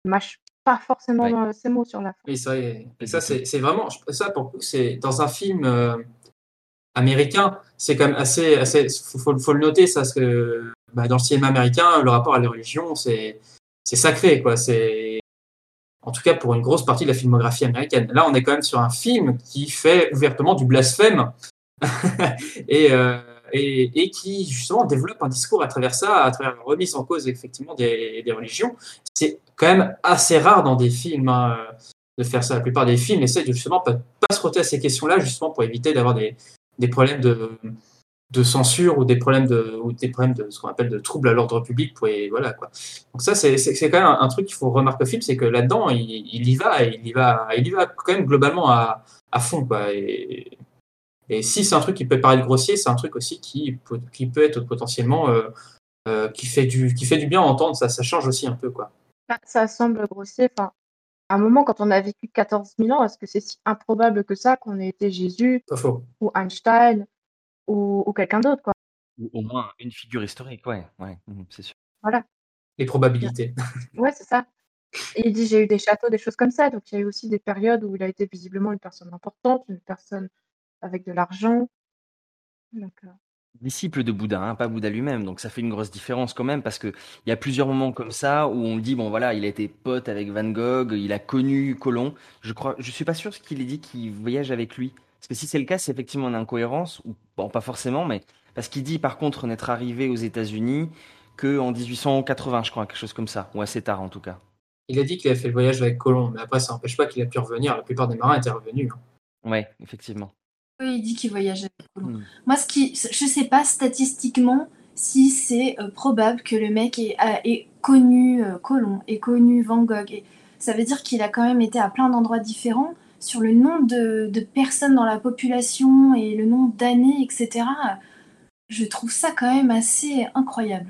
Il mâche pas forcément Ouais. euh, ses mots sur la fin. Et ça, et, et ça c'est vraiment, ça pour c'est dans un film euh, américain, c'est quand même assez, assez faut, faut, faut le noter, ça, parce que bah, dans le cinéma américain, le rapport à la religion, c'est c'est sacré, quoi. C'est en tout cas pour une grosse partie de la filmographie américaine. Là, on est quand même sur un film qui fait ouvertement du blasphème [laughs] et, euh, et, qui justement développe un discours à travers ça, à travers la remise en cause effectivement des, religions. C'est quand même assez rare dans des films hein, de faire ça. La plupart des films essaient justement pas, pas se frotter à ces questions-là, justement pour éviter d'avoir des, des problèmes de, de censure ou des problèmes de, ou des problèmes de ce qu'on appelle de troubles à l'ordre public. Voilà quoi. Donc ça, c'est quand même un, truc qu'il faut remarquer au film, c'est que là-dedans, il, y va, il y va, il y va quand même globalement à, à fond quoi. Et si c'est un truc qui peut paraître grossier, c'est un truc aussi qui, peut- qui peut être potentiellement euh, euh, qui fait du qui fait du bien à entendre. Ça, ça change aussi un peu quoi. Bah, ça semble grossier. Enfin, à un moment, quand on a vécu 14 000 ans, est-ce que c'est si improbable que ça qu'on ait été Jésus ou Einstein ou, ou quelqu'un d'autre, quoi? Ou au moins une figure historique, ouais, ouais, mhm, c'est sûr. Voilà. Les probabilités. Ouais, c'est ça. Et il dit j'ai eu des châteaux, des choses comme ça. Donc il y a eu aussi des périodes où il a été visiblement une personne importante, une personne avec de l'argent. Euh, Disciple de Bouddha, hein, pas Bouddha lui-même, donc ça fait une grosse différence quand même parce que il y a plusieurs moments comme ça où on dit bon voilà il a été pote avec Van Gogh, il a connu Colomb. Je crois, je suis pas sûr ce qu'il ait dit qu'il voyage avec lui. Parce que si c'est le cas, c'est effectivement une incohérence ou bon pas forcément, mais parce qu'il dit par contre n'être arrivé aux États-Unis que en 1880, je crois, quelque chose comme ça, ou assez tard en tout cas. Il a dit qu'il a fait le voyage avec Colomb, mais après ça n'empêche pas qu'il a pu revenir. La plupart des marins étaient revenus. hein. Ouais, effectivement. Oui, il dit qu'il voyage avec Colomb. Hmm. Moi, ce qui, je sais pas statistiquement si c'est euh, probable que le mec ait, a- ait connu euh, Colomb, ait connu Van Gogh. Et ça veut dire qu'il a quand même été à plein d'endroits différents. Sur le nombre de, de personnes dans la population et le nombre d'années, etc., je trouve ça quand même assez incroyable.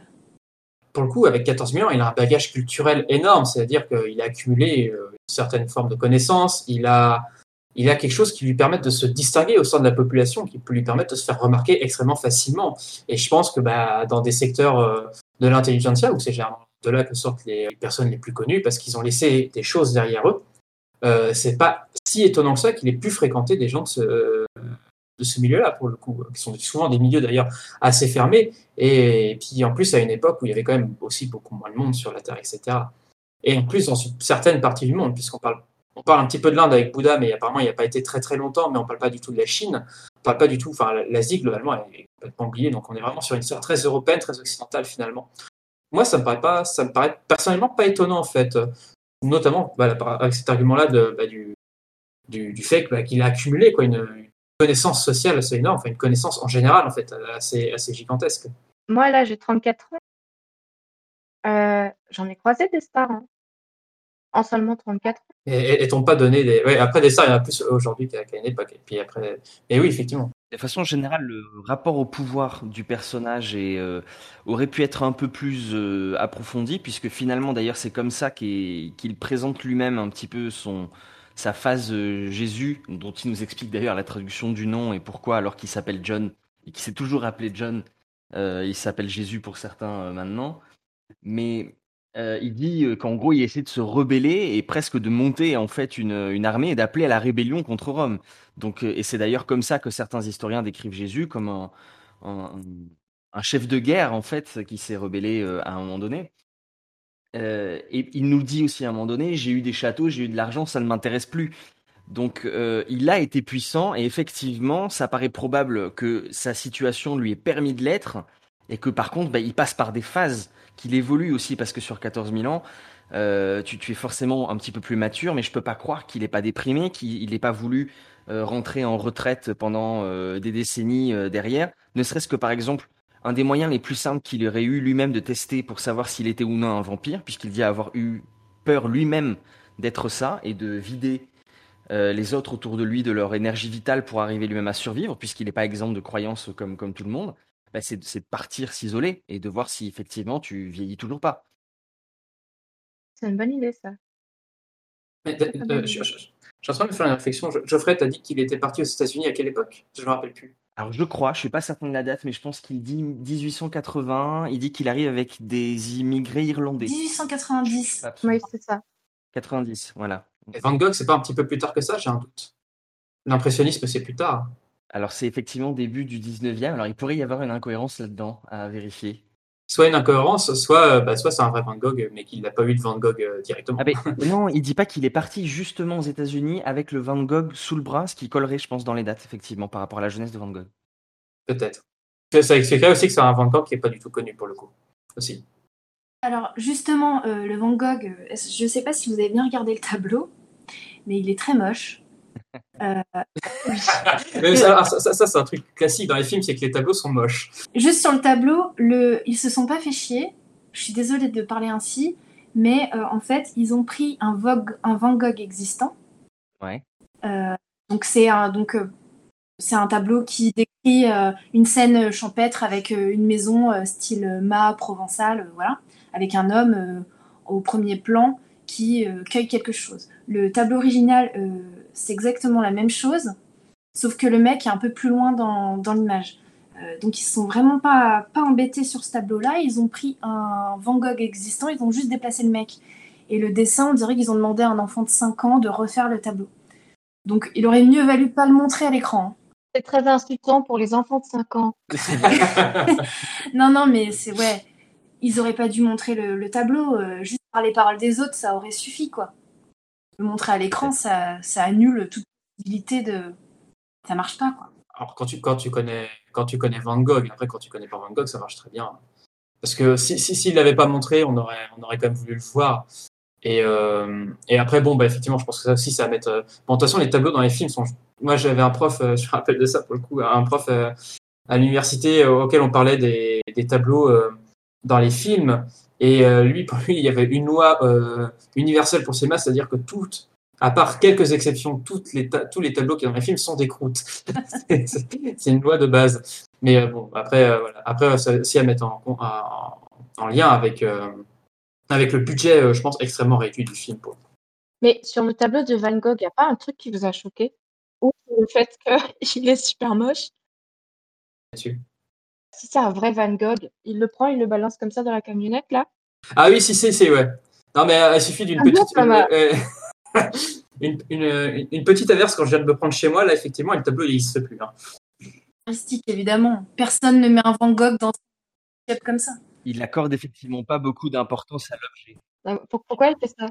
Pour le coup, avec 14 000 ans, il a un bagage culturel énorme, c'est-à-dire qu'il a accumulé euh, une certaine forme de connaissances, il a, il a quelque chose qui lui permet de se distinguer au sein de la population, qui peut lui permettre de se faire remarquer extrêmement facilement. Et je pense que bah, dans des secteurs euh, de l'intelligentsia, où c'est généralement de là que sortent les personnes les plus connues, parce qu'ils ont laissé des choses derrière eux, euh, c'est pas si étonnant que ça qu'il ait pu fréquenter des gens de ce, de ce milieu-là, pour le coup, qui sont souvent des milieux d'ailleurs assez fermés, et, puis en plus à une époque où il y avait quand même aussi beaucoup moins de monde sur la Terre, etc. Et en plus dans certaines parties du monde, puisqu'on parle, on parle un petit peu de l'Inde avec Bouddha, mais apparemment il n'y a pas été très très longtemps, mais on parle pas du tout de la Chine, on parle pas du tout, enfin l'Asie globalement est complètement oubliée, donc on est vraiment sur une sphère très européenne, très occidentale finalement. Moi ça me paraît pas, ça me paraît personnellement pas étonnant en fait, notamment bah, avec cet argument-là bah, du, du, fait bah, qu'il a accumulé quoi, une, connaissance sociale assez énorme, enfin une connaissance en général en fait assez, assez gigantesque. Moi là j'ai 34 ans. Euh, J'en ai croisé des stars hein. en seulement 34 ans. Et, et t'ont pas donné des. Ouais, après des stars, il y en a plus aujourd'hui qu'à une époque. Et puis après. Et oui, effectivement. De façon générale, le rapport au pouvoir du personnage est, euh, aurait pu être un peu plus euh, approfondi, puisque finalement, d'ailleurs, c'est comme ça qu'il qu présente lui-même un petit peu son, sa phase euh, Jésus, dont il nous explique d'ailleurs la traduction du nom et pourquoi, alors qu'il s'appelle John, et qu'il s'est toujours appelé John, euh, il s'appelle Jésus pour certains euh, maintenant. Mais euh, il dit qu'en gros, il essaie de se rebeller et presque de monter en fait une, une armée et d'appeler à la rébellion contre Rome. Donc, et c'est d'ailleurs comme ça que certains historiens décrivent Jésus comme un, un, chef de guerre en fait qui s'est rebellé euh, à un moment donné. Euh, et il nous dit aussi à un moment donné, j'ai eu des châteaux, j'ai eu de l'argent, ça ne m'intéresse plus. Donc euh, il a été puissant et effectivement, ça paraît probable que sa situation lui ait permis de l'être et que par contre, bah, il passe par des phases qu'il évolue aussi parce que sur 14 000 ans, euh, tu, es forcément un petit peu plus mature, mais je peux pas croire qu'il n'ait pas déprimé, qu'il n'ait pas voulu euh, rentrer en retraite pendant euh, des décennies derrière. Ne serait-ce que par exemple, un des moyens les plus simples qu'il aurait eu lui-même de tester pour savoir s'il était ou non un vampire, puisqu'il dit avoir eu peur lui-même d'être ça et de vider les autres autour de lui de leur énergie vitale pour arriver lui-même à survivre, puisqu'il n'est pas exempt de croyances comme, comme tout le monde, bah, c'est de partir s'isoler et de voir si effectivement tu vieillis toujours pas. C'est une bonne idée, ça. je, suis en train de faire une réflexion. Geoffrey, t'as dit qu'il était parti aux États-Unis à quelle époque? Je ne me rappelle plus. Alors je crois, je suis pas certain de la date, mais je pense qu'il dit 1880. Il dit qu'il arrive avec des immigrés irlandais. 1890. Oui, c'est ça. 90, voilà. Et Van Gogh, c'est pas un petit peu plus tard que ça? J'ai un doute. L'impressionnisme, c'est plus tard. Alors c'est effectivement début du 19e. Alors il pourrait y avoir une incohérence là-dedans à vérifier soit une incohérence, soit, euh, bah, soit c'est un vrai Van Gogh, mais qu'il n'a pas eu de Van Gogh euh, directement. Ah [laughs] non, il dit pas qu'il est parti justement aux États-Unis avec le Van Gogh sous le bras, ce qui collerait, je pense, dans les dates, effectivement, par rapport à la jeunesse de Van Gogh. Peut-être. Ça expliquerait aussi que c'est un Van Gogh qui n'est pas du tout connu pour le coup. Aussi. Alors, justement, euh, le Van Gogh, je ne sais pas si vous avez bien regardé le tableau, mais il est très moche. Euh, ça, c'est un truc classique dans les films, c'est que les tableaux sont moches. Juste sur le tableau, le... ils se sont pas fait chier. Je suis désolée de parler ainsi, mais euh, en fait, ils ont pris un, Vogue, un Van Gogh existant. Ouais. Euh, donc c'est un donc c'est un tableau qui décrit une scène champêtre avec une maison style ma provençal, voilà, avec un homme au premier plan qui cueille quelque chose. Le tableau original c'est exactement la même chose, sauf que le mec est un peu plus loin dans, dans l'image. Euh, donc ils sont vraiment pas, pas embêtés sur ce tableau-là, ils ont pris un Van Gogh existant, ils ont juste déplacé le mec. Et le dessin, on dirait qu'ils ont demandé à un enfant de 5 ans de refaire le tableau. Donc il aurait mieux valu pas le montrer à l'écran. C'est très insultant pour les enfants de 5 ans. [laughs] [laughs] non, non, mais c'est ouais. Ils auraient pas dû montrer le, tableau. Euh, juste par les paroles des autres, ça aurait suffi, quoi le montrer à l'écran, ça, annule toute possibilité de. Ça marche pas, quoi. Alors, quand tu, quand tu, connais, quand tu connais Van Gogh, après, quand tu connais pas Van Gogh, ça marche très bien. Parce que s'il si, si, l'avait pas montré, on aurait, on aurait quand même voulu le voir. Et, euh, et après, bon, bah, effectivement, je pense que ça aussi, ça va mettre. Euh, bon, de toute façon, les tableaux dans les films sont. Moi, j'avais un prof, [laughs] je me rappelle de ça pour le coup, un prof à l'université auquel on parlait des, des tableaux dans les films. Et euh, lui, pour lui, il y avait une loi euh, universelle pour ces masses, c'est-à-dire que toutes, à part quelques exceptions, toutes les tous les tableaux qui sont dans les films sont des croûtes. [laughs] c'est une loi de base. Mais euh, bon, après, voilà. après aussi à mettre en, en, lien avec, avec le budget, je pense, extrêmement réduit du film. Mais sur le tableau de Van Gogh, il n'y a pas un truc qui vous a choqué? Ou le fait qu'il [laughs] est super moche? Si c'est un vrai Van Gogh, il le prend, il le balance comme ça dans la camionnette, là? Ah oui, si, c'est, ouais. Non, mais euh, il suffit d'une petite. Euh, [laughs] une, une, petite averse quand je viens de me prendre chez moi, là, effectivement, le tableau, il se plus. Hein. évidemment. Personne ne met un Van Gogh dans un comme ça. Il accorde effectivement pas beaucoup d'importance à l'objet. Ah, pourquoi il fait ça?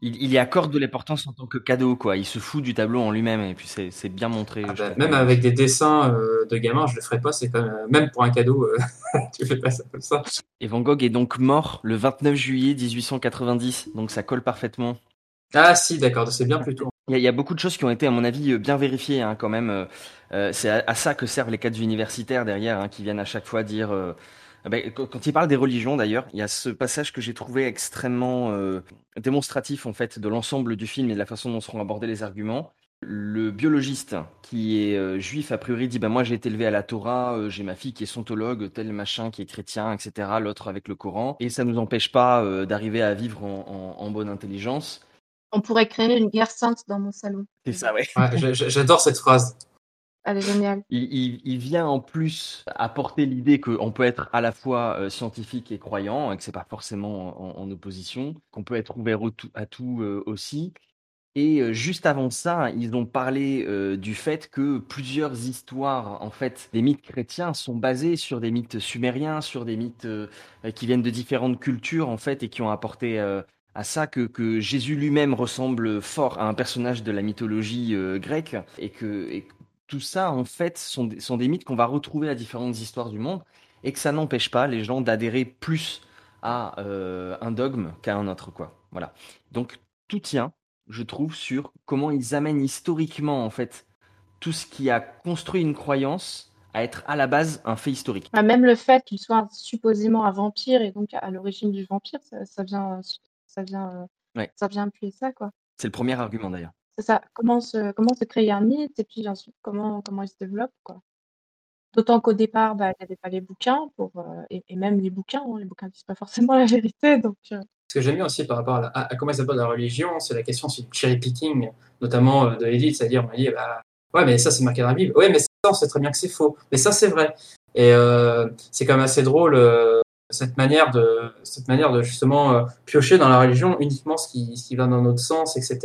Il, y accorde de l'importance en tant que cadeau, quoi. Il se fout du tableau en lui-même, et puis c'est bien montré. Ah bah, même avec des dessins euh, de gamins, je le ferais pas. C'est même, même pour un cadeau, euh, [laughs] tu fais pas ça comme ça. Et Van Gogh est donc mort le 29 juillet 1890, donc ça colle parfaitement. Ah si, d'accord, c'est bien plus tôt. Il y, a, beaucoup de choses qui ont été, à mon avis, bien vérifiées, hein, quand même. Euh, c'est à, ça que servent les cadres universitaires derrière, hein, qui viennent à chaque fois dire ben, quand il parle des religions, d'ailleurs, il y a ce passage que j'ai trouvé extrêmement euh, démonstratif en fait de l'ensemble du film et de la façon dont seront abordés les arguments. Le biologiste qui est euh, juif a priori dit ben moi j'ai été élevé à la Torah, euh, j'ai ma fille qui est sontologue, tel machin qui est chrétien, etc. L'autre avec le Coran et ça nous empêche pas d'arriver à vivre en, bonne intelligence. On pourrait créer une guerre sainte dans mon salon. C'est ça, ouais. J'adore cette phrase. Elle est géniale. Il, vient en plus apporter l'idée qu'on peut être à la fois euh, scientifique et croyant, et que c'est pas forcément en, opposition, qu'on peut être ouvert à tout euh, aussi. Et euh, juste avant ça, ils ont parlé du fait que plusieurs histoires, en fait, des mythes chrétiens sont basés sur des mythes sumériens, sur des mythes qui viennent de différentes cultures, en fait, et qui ont apporté à ça que, Jésus lui-même ressemble fort à un personnage de la mythologie grecque et que, tout ça, en fait, sont, des mythes qu'on va retrouver à différentes histoires du monde et que ça n'empêche pas les gens d'adhérer plus à euh, un dogme qu'à un autre. Quoi. Voilà. Donc, tout tient, je trouve, sur comment ils amènent historiquement, en fait, tout ce qui a construit une croyance à être à la base un fait historique. Ah, même le fait qu'il soit supposément un vampire et donc à l'origine du vampire, ça, vient, ça vient Ouais. Ça vient appuyer ça, quoi. C'est le premier argument d'ailleurs. Ça. Comment se, comment se créer un mythe et puis ensuite comment, comment il se développe, quoi. D'autant qu'au départ, bah, il n'y avait pas les bouquins pour, euh, et, même les bouquins, hein, les bouquins disent pas forcément [laughs] la vérité, donc. euh, Ce que j'aime bien aussi par rapport à, comment ça s'appelle la religion, c'est la question du cherry picking, notamment euh, de Edith, c'est-à-dire on dit bah, ouais mais ça c'est marqué dans la Bible, ouais mais ça on sait très bien que c'est faux, mais ça c'est vrai. Et c'est quand même assez drôle cette manière de cette manière de justement piocher dans la religion uniquement ce qui, ce qui va dans notre sens, etc.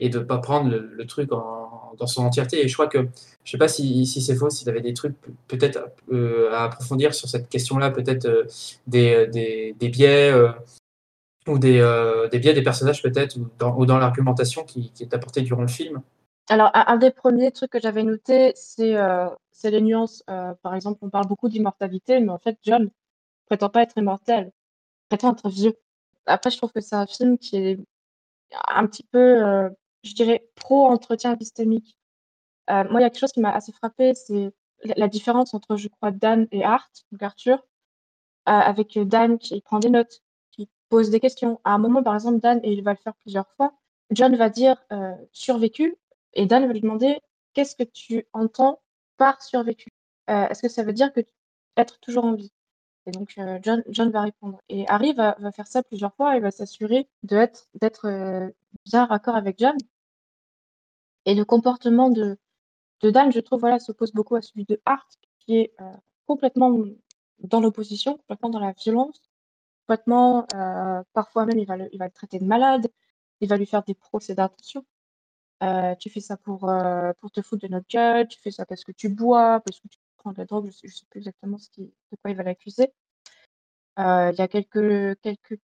euh, et de pas prendre le, truc dans son entièreté. Et je crois que je sais pas si, c'est faux, s'il avait des trucs pe- peut-être euh, à approfondir sur cette question-là, peut-être euh, des, des, des biais euh, ou des, euh, des biais des personnages peut-être ou dans, l'argumentation qui, est apportée durant le film. Alors, un, des premiers trucs que j'avais noté, c'est euh, les nuances. Euh, par exemple, on parle beaucoup d'immortalité, mais en fait, John prétend pas être immortel, prétend être vieux. Après, je trouve que c'est un film qui est un petit peu, euh, je dirais, pro-entretien épistémique. Euh, moi, il y a quelque chose qui m'a assez frappé, c'est la, différence entre, je crois, Dan et Art, donc Arthur, euh, avec Dan qui prend des notes, qui pose des questions. À un moment, par exemple, Dan, et il va le faire plusieurs fois, John va dire euh, survécu, et Dan va lui demander qu'est-ce que tu entends par survécu? Euh, Est-ce que ça veut dire que être toujours en vie? Et donc John, John va répondre. Et Harry va, faire ça plusieurs fois et va s'assurer d'être euh, bien raccord avec John. Et le comportement de, de Dan, je trouve, voilà, s'oppose beaucoup à celui de Hart, qui est euh, complètement dans l'opposition, complètement dans la violence, complètement, euh, parfois même, il va, le, il va le traiter de malade, il va lui faire des procès d'intention. Euh, tu fais ça pour, pour te foutre de notre gueule, tu fais ça parce que tu bois, parce que tu prends de la drogue, je ne sais plus exactement ce qui, de quoi il va l'accuser. Il y a quelques, quelques,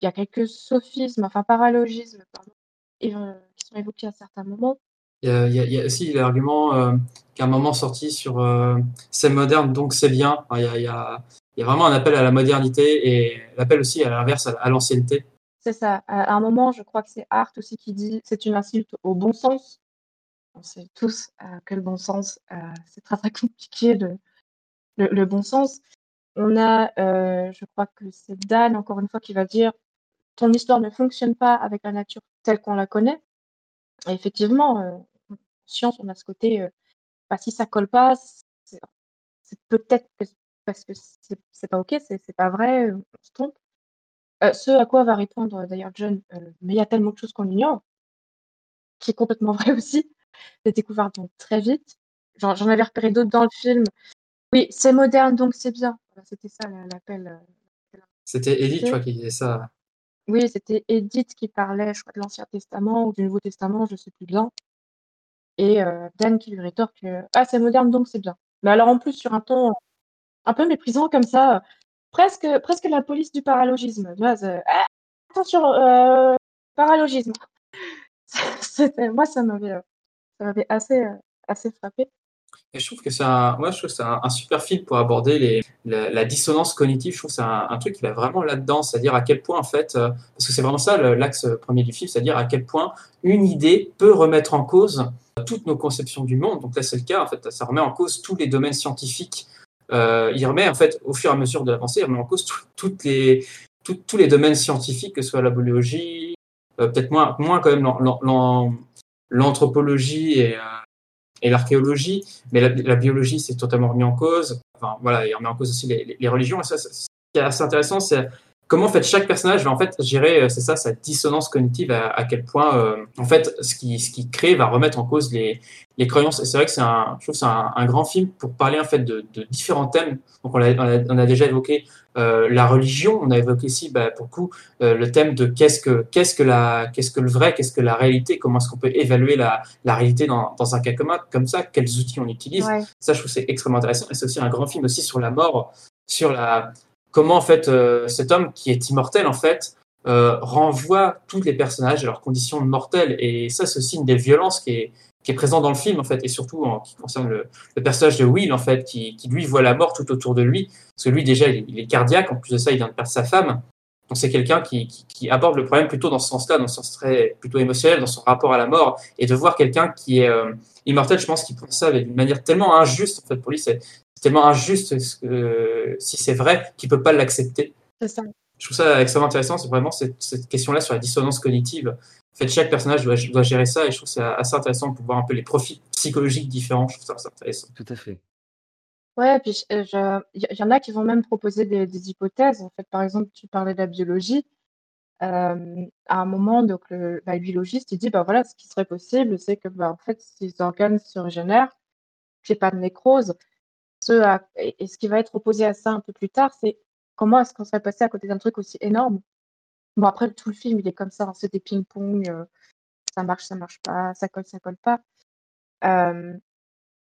il y a quelques sophismes, enfin paralogismes, pardon, qui sont évoqués à certains moments. Il y a, aussi l'argument euh, qu'à un moment sorti sur euh, c'est moderne donc c'est bien. Il, y a, vraiment un appel à la modernité et l'appel aussi à l'inverse à, l'ancienneté. C'est ça. À un moment, je crois que c'est Hart aussi qui dit c'est une insulte au bon sens. On sait tous euh, que le bon sens, euh, c'est très très compliqué le, bon sens. On a, euh, je crois que c'est Dan, encore une fois, qui va dire ton histoire ne fonctionne pas avec la nature telle qu'on la connaît. Effectivement, en science, on a ce côté, euh, bah, si ça colle pas, c'est peut-être que- parce que c'est pas ok, c'est pas vrai, euh, on se trompe. Euh, ce à quoi va répondre d'ailleurs John, euh, mais il y a tellement de choses qu'on ignore, qui est complètement [laughs] vrai aussi. J'ai découvert donc très vite. J'en avais repéré d'autres dans le film. Oui, c'est moderne, donc c'est bien. Voilà, C'était ça la- l'appel. euh, C'était Edith, tu vois, qui disait ça. Oui, c'était Edith qui parlait, je crois, de l'Ancien Testament ou du Nouveau Testament, je sais plus bien. Et euh, Dan qui lui rétorque euh, Ah, c'est moderne, donc c'est bien. Mais alors en plus, sur un ton un peu méprisant comme ça, euh, presque, presque la police du paralogisme. Ah, attention, euh, paralogisme. [laughs] Moi, ça m'avait euh, assez, euh, assez frappé. Et je trouve que c'est un, moi, je trouve que c'est un, super film pour aborder les, la, dissonance cognitive. Je trouve que c'est un, truc qui va vraiment là-dedans, c'est-à-dire à quel point, en fait, euh, parce que c'est vraiment ça l'axe premier du film, c'est-à-dire à quel point une idée peut remettre en cause toutes nos conceptions du monde. Donc là, c'est le cas, en fait, ça remet en cause tous les domaines scientifiques. Euh, il remet, en fait, au fur et à mesure de l'avancée, il remet en cause tout- toutes les, tous les domaines scientifiques, que ce soit la biologie, euh, peut-être moins, moins quand même l'an- l'an- l'an- l'anthropologie et, euh, et l'archéologie, mais la, biologie, c'est totalement remis en cause. Enfin, voilà, on remet en cause aussi les religions. Et ça, ça- ce qui est assez intéressant, c'est comment en fait chaque personnage va en fait gérer, euh, c'est ça, sa dissonance cognitive, à, à quel point euh, en fait ce qui, ce qui crée va remettre en cause les, les croyances. Et c'est vrai que c'est un, je trouve que c'est un, un grand film pour parler en fait de, de différents thèmes. Donc on a, on a, on a déjà évoqué euh, la religion, on a évoqué aussi bah, pour le coup euh, le thème de qu'est-ce que qu'est-ce que la qu'est-ce que le vrai, qu'est-ce que la réalité, comment est-ce qu'on peut évaluer la, la réalité dans, dans un cas comme, comme ça, quels outils on utilise. Ouais. Ça, je trouve que c'est extrêmement intéressant. Et c'est aussi un grand film aussi sur la mort, sur la comment en fait euh, cet homme qui est immortel en fait euh, renvoie tous les personnages à leurs conditions mortelles. Et ça, c'est aussi une des violences qui est qui est présent dans le film en fait et surtout en qui concerne le, le personnage de Will en fait qui, qui lui voit la mort tout autour de lui. Parce que lui déjà il est, il est cardiaque. En plus de ça il vient de perdre sa femme. Donc c'est quelqu'un qui, qui, qui aborde le problème plutôt dans ce sens-là dans ce sens très plutôt émotionnel dans son rapport à la mort. Et de voir quelqu'un qui est euh, immortel je pense qu'il prend ça d'une manière tellement injuste en fait pour lui c'est c'est tellement injuste ce que, si c'est vrai qu'il peut pas l'accepter ça. je trouve ça extrêmement intéressant. C'est vraiment cette, cette question-là sur la dissonance cognitive. En fait, chaque personnage doit, doit gérer ça et je trouve ça assez intéressant pour voir un peu les profils psychologiques différents. Je trouve ça assez intéressant. Tout à fait. Ouais, puis je- je- il y, y en a qui vont même proposer des, des hypothèses. En fait, par exemple, tu parlais de la biologie. Euh, à un moment, donc le, bah, le biologiste, il dit, bah voilà, ce qui serait possible, c'est que, bah, en fait, ces organes se régénèrent, qu'il n'y ait pas de nécrose. Ce et, ce qui va être opposé à ça un peu plus tard, c'est comment est-ce qu'on serait passé à côté d'un truc aussi énorme. Bon, après, tout le film, il est comme ça, hein, c'est des ping-pong, euh, ça marche, ça marche pas, ça colle, ça colle pas. Euh,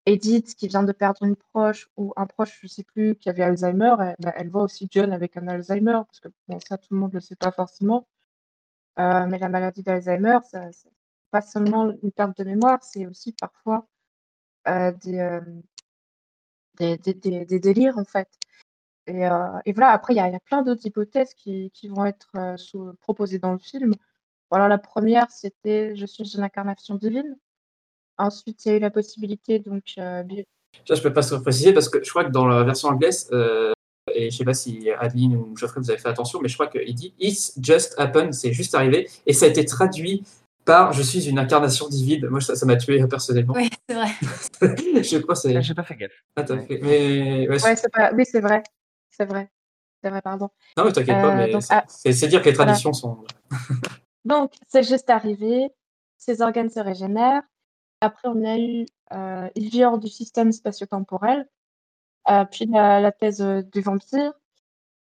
Edith, qui vient de perdre une proche ou un proche, je sais plus, qui avait Alzheimer, elle, bah, voit aussi John avec un Alzheimer, parce que bon, ça, tout le monde ne le sait pas forcément. Euh, mais la maladie d'Alzheimer, ça, c'est pas seulement une perte de mémoire, c'est aussi parfois des, des, des, délires, en fait. Et, euh, voilà, après, il y a, plein d'autres hypothèses qui, vont être euh, proposées dans le film. Alors, la première, c'était Je suis une incarnation divine. Ensuite, il y a eu la possibilité, donc, euh, Ça, je peux pas se préciser parce que je crois que dans la version anglaise, euh, et je sais pas si Adeline ou Geoffrey vous avez fait attention, mais je crois qu'il dit It's just happened, c'est juste arrivé, et ça a été traduit par Je suis une incarnation divine. Moi, ça m'a tué personnellement. Oui, c'est vrai. [laughs] je sais pas, c'est. J'ai pas fait gaffe. Ah, t'as fait. Mais. ouais, Ouais, c'est pas... Oui, c'est vrai. C'est vrai. C'est vrai, pardon. Non, mais t'inquiète pas, Euh, mais c'est ah, c'est- dire que les voilà. traditions sont. [laughs] Donc, c'est juste arrivé. Ses organes se régénèrent. Après, on a eu. euh, il vit hors du système spatio-temporel. Euh, puis la, la thèse euh, du vampire.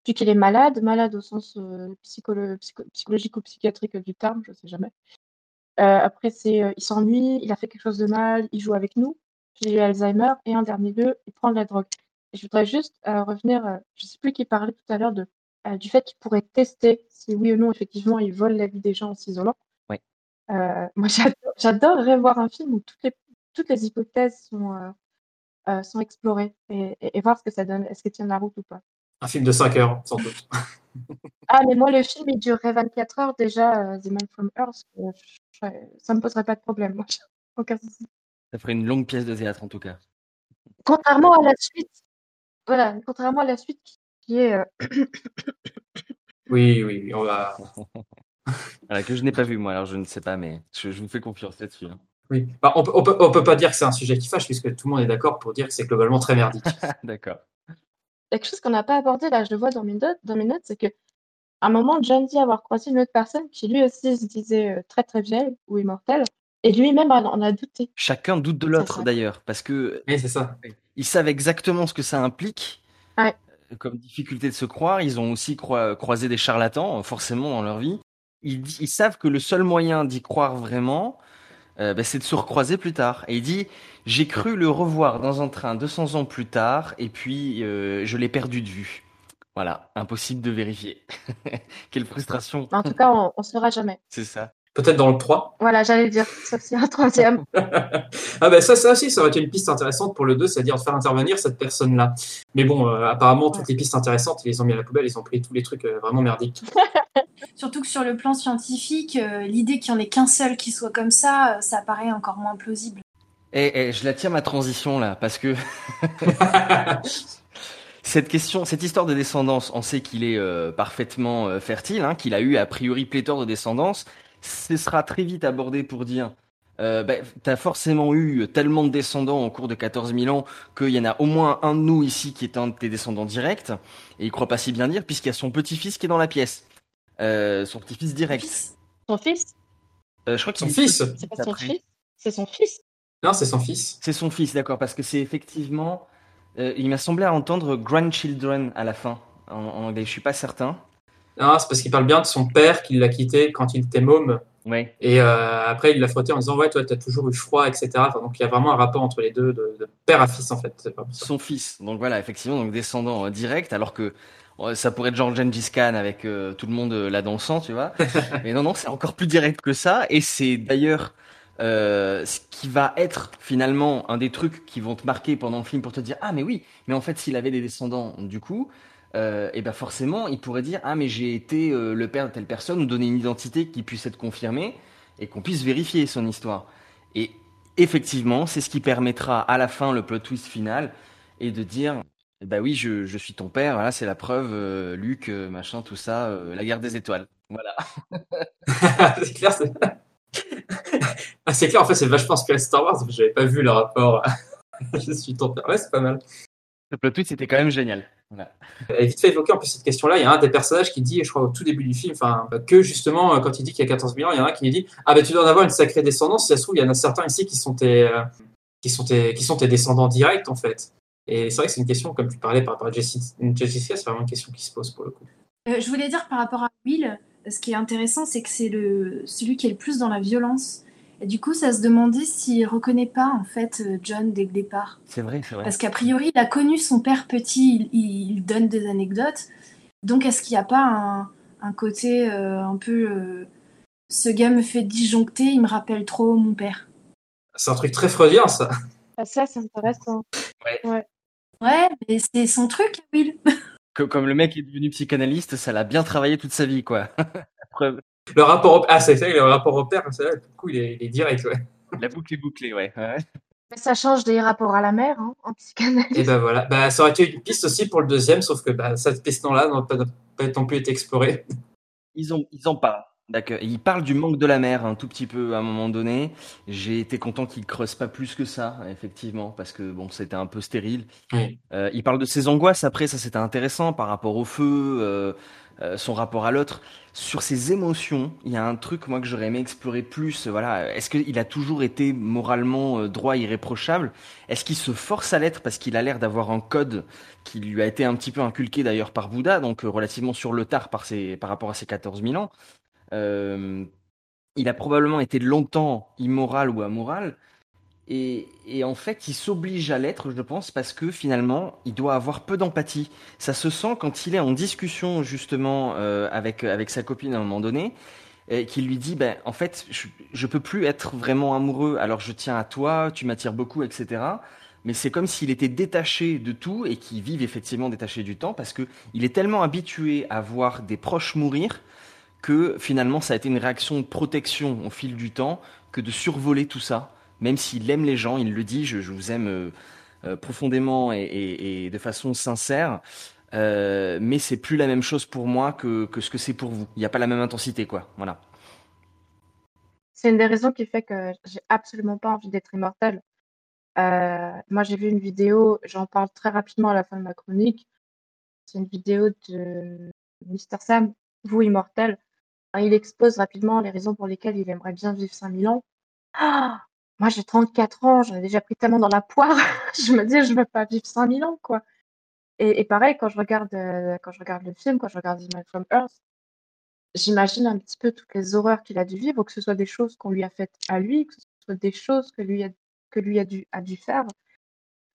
Puis qu'il est malade. Malade au sens euh, psycholo- psycho- psychologique ou psychiatrique du terme, je sais jamais. Euh, après, c'est euh, il s'ennuie, il a fait quelque chose de mal, il joue avec nous. Puis il a Alzheimer. Et en dernier lieu, il prend de la drogue. Et je voudrais juste euh, revenir, euh, je sais plus qui parlait tout à l'heure de, euh, du fait qu'il pourrait tester si oui ou non, effectivement, il vole la vie des gens en s'isolant. Oui. Euh, moi, [laughs] j'adore- j'adorerais voir un film où toutes les, toutes les hypothèses sont, euh, euh, sont explorées et, et- et voir ce que ça donne. Est-ce que tient la route ou pas? Un film de 5 heures, sans doute. Ah, mais moi, le film, il durerait 24 heures déjà, euh, The Man from Earth. euh, je- ça me poserait pas de problème. Moi, aucun souci. Ça ferait une longue pièce de théâtre en tout cas. Contrairement à la suite, voilà, contrairement à la suite qui, est. euh, [coughs] Oui, oui, oui, on va. [laughs] Voilà, que je n'ai pas vu moi, alors je ne sais pas, mais je, je vous fais confiance là-dessus. hein. Oui. Bah, on, on, peut, on peut pas dire que c'est un sujet qui fâche, puisque tout le monde est d'accord pour dire que c'est globalement très merdique. [laughs] D'accord. quelque chose qu'on n'a pas abordé, là, je le vois dans mes notes, dans mes notes c'est que à un moment, John dit avoir croisé une autre personne qui lui aussi se disait euh, très très vieille ou immortelle, et lui-même en a douté. Chacun doute de l'autre d'ailleurs, parce que Oui, c'est ça. ils savent exactement ce que ça implique Ouais. euh, comme difficulté de se croire. Ils ont aussi croi- croisé des charlatans, euh, forcément, dans leur vie. Ils, savent que le seul moyen d'y croire vraiment, euh, bah, c'est de se recroiser plus tard. Et il dit, j'ai cru le revoir dans un train 200 ans plus tard, et puis euh, je l'ai perdu de vue. Voilà, impossible de vérifier. [laughs] Quelle frustration. En tout cas, on ne saura jamais. C'est ça. Peut-être dans le 3. Voilà, j'allais dire, sauf s'il y a un troisième. [laughs] Ah ben ça, ça aussi, ça aurait été une piste intéressante pour le 2, c'est-à-dire de faire intervenir cette personne-là. Mais bon, euh, apparemment, toutes les pistes intéressantes, ils les ont mis à la poubelle, ils ont pris tous les trucs euh, vraiment merdiques. [laughs] Surtout que sur le plan scientifique, euh, l'idée qu'il n'y en ait qu'un seul qui soit comme ça, euh, ça paraît encore moins plausible. Et, et je la tiens ma transition là, parce que cette question, cette histoire de descendance, on sait qu'il est euh, parfaitement euh, fertile, hein, qu'il a eu a priori pléthore de descendance. Ce sera très vite abordé pour dire, euh, bah, t'as forcément eu tellement de descendants au cours de 14 000 ans qu'il y en a au moins un de nous ici qui est un de tes descendants directs. Et il croit pas si bien dire puisqu'il y a son petit-fils qui est dans la pièce, euh, son petit-fils direct. Son fils? Euh, je crois qu'il Son fils C'est pas son fils? C'est son fils? Non, c'est son fils. C'est son fils, d'accord, parce que c'est effectivement. Euh, il m'a semblé entendre grandchildren à la fin, en, en anglais, je suis pas certain. Non, c'est parce qu'il parle bien de son père qui l'a quitté quand il était môme. Ouais. Et euh, après, il l'a frotté en disant Ouais, toi, t'as toujours eu froid, etc. Enfin, donc, il y a vraiment un rapport entre les deux, de, de père à fils, en fait. Pas. Son fils, donc voilà, effectivement, donc descendant euh, direct, alors que euh, ça pourrait être genre Gengis Khan avec tout le monde là dans le sang, tu vois. [laughs] Mais non, non, c'est encore plus direct que ça, et c'est d'ailleurs euh, ce qui va être finalement un des trucs qui vont te marquer pendant le film pour te dire ah mais oui, mais en fait s'il avait des descendants, du coup, euh, et ben forcément il pourrait dire ah mais j'ai été euh, le père de telle personne ou donner une identité qui puisse être confirmée et qu'on puisse vérifier son histoire. Et effectivement, c'est ce qui permettra à la fin le plot twist final et de dire Bah oui, je, suis ton père, voilà, c'est la preuve, Luc, machin, tout ça, la guerre des étoiles. Voilà. [laughs] c'est clair. [laughs] ah, c'est clair, en fait, c'est vachement inspiré de Star Wars, parce que j'avais pas vu le rapport. [laughs] je suis ton père. Ouais, c'est pas mal. Le plot twist c'était quand même génial. Voilà. Et vite fait évoquer en plus cette question-là, il y a un des personnages qui dit, je crois au tout début du film, enfin, que justement, euh, quand il dit qu'il y a 14 000 ans, il y en a un qui lui dit Ah, ben tu dois en avoir une sacrée descendance, si ça se trouve, il y en a certains ici qui sont tes, euh, qui sont tes, qui sont tes descendants directs, en fait. Et c'est vrai que c'est une question, comme tu parlais par rapport à Jessica, Jessica, c'est vraiment une question qui se pose pour le coup. Euh, je voulais dire par rapport à Will, ce qui est intéressant, c'est que c'est le, celui qui est le plus dans la violence. Et du coup, ça se demandait s'il reconnaît pas en fait euh, John dès le départ. C'est vrai, c'est vrai. Parce qu'a priori, il a connu son père petit, il, il donne des anecdotes. Donc, est-ce qu'il n'y a pas un, un côté euh, un peu. euh, ce gars me fait disjoncter, il me rappelle trop mon père? C'est un truc très freudien, ça. Ah, ça, c'est intéressant. Ouais. Ouais, mais c'est son truc, Will. Que- comme le mec est devenu psychanalyste, ça l'a bien travaillé toute sa vie, quoi. [laughs] Preuve. Le rapport au... Ah, c'est ça, le rapport au père, c'est vrai, du coup, il est, il est direct, ouais. La boucle est bouclée, ouais. ouais. Mais ça change des rapports à la mère, hein, en psychanalyse. Et ben voilà, bah, ça aurait été une piste aussi pour le deuxième, sauf que bah, cette piste-là n'a pas, pas non plus été explorée. Ils, ont, ils en parlent. D'accord. Il parle du manque de la mer un tout petit peu à un moment donné. J'ai été content qu'il creuse pas plus que ça, effectivement, parce que bon, c'était un peu stérile. Oui. Euh, il parle de ses angoisses après, ça c'était intéressant par rapport au feu, euh, euh, son rapport à l'autre. Sur ses émotions, il y a un truc moi que j'aurais aimé explorer plus. Voilà, est-ce qu'il a toujours été moralement euh, droit, irréprochable? Est-ce qu'il se force à l'être parce qu'il a l'air d'avoir un code qui lui a été un petit peu inculqué d'ailleurs par Bouddha, donc euh, relativement sur le tard par, ses, par rapport à ses 14 000 ans? Euh, il a probablement été longtemps immoral ou amoral. Et, en fait, il s'oblige à l'être, je pense, parce que finalement, il doit avoir peu d'empathie. Ça se sent quand il est en discussion justement euh, avec, avec sa copine à un moment donné, et qui lui dit, ben, en fait, je, je peux plus être vraiment amoureux, alors je tiens à toi, tu m'attires beaucoup, etc. Mais c'est comme s'il était détaché de tout et qu'il vive effectivement détaché du temps parce que il est tellement habitué à voir des proches mourir que finalement ça a été une réaction de protection au fil du temps que de survoler tout ça. Même s'il aime les gens, il le dit, je, vous aime euh, euh, profondément et, de façon sincère. Euh, mais c'est plus la même chose pour moi que, ce que c'est pour vous. Il n'y a pas la même intensité, quoi. Voilà. C'est une des raisons qui fait que j'ai absolument pas envie d'être immortelle. Euh, moi, j'ai vu une vidéo, j'en parle très rapidement à la fin de ma chronique. C'est une vidéo de Mr. Sam, vous immortel. Il expose rapidement les raisons pour lesquelles il aimerait bien vivre 5000 ans. Ah moi, j'ai 34 ans, j'en ai déjà pris tellement dans la poire. [laughs] je me dis, je veux pas vivre 5000 ans, quoi. Et, pareil, quand je regarde, euh, quand je regarde le film, quand je regarde The from Earth, j'imagine un petit peu toutes les horreurs qu'il a dû vivre, que ce soit des choses qu'on lui a faites à lui, que ce soit des choses que lui a, que lui a dû, a dû faire,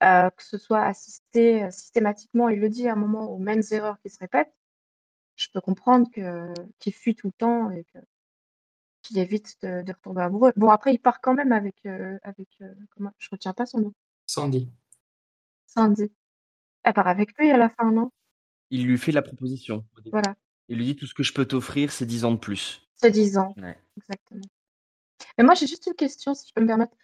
euh, que ce soit assisté euh, systématiquement, il le dit à un moment aux mêmes erreurs qui se répètent. Je peux comprendre qu'il fuit tout le temps et que qu'il évite de, de retomber amoureux. Bon, après, il part quand même avec, euh, avec euh, comment, je retiens pas son nom, Sandy. Sandy. Elle part avec lui à la fin, non? Il lui fait la proposition. au début. Voilà. Il lui dit tout ce que je peux t'offrir, c'est 10 ans de plus. C'est 10 ans. Ouais. Exactement. Mais moi, j'ai juste une question, si je peux me permettre.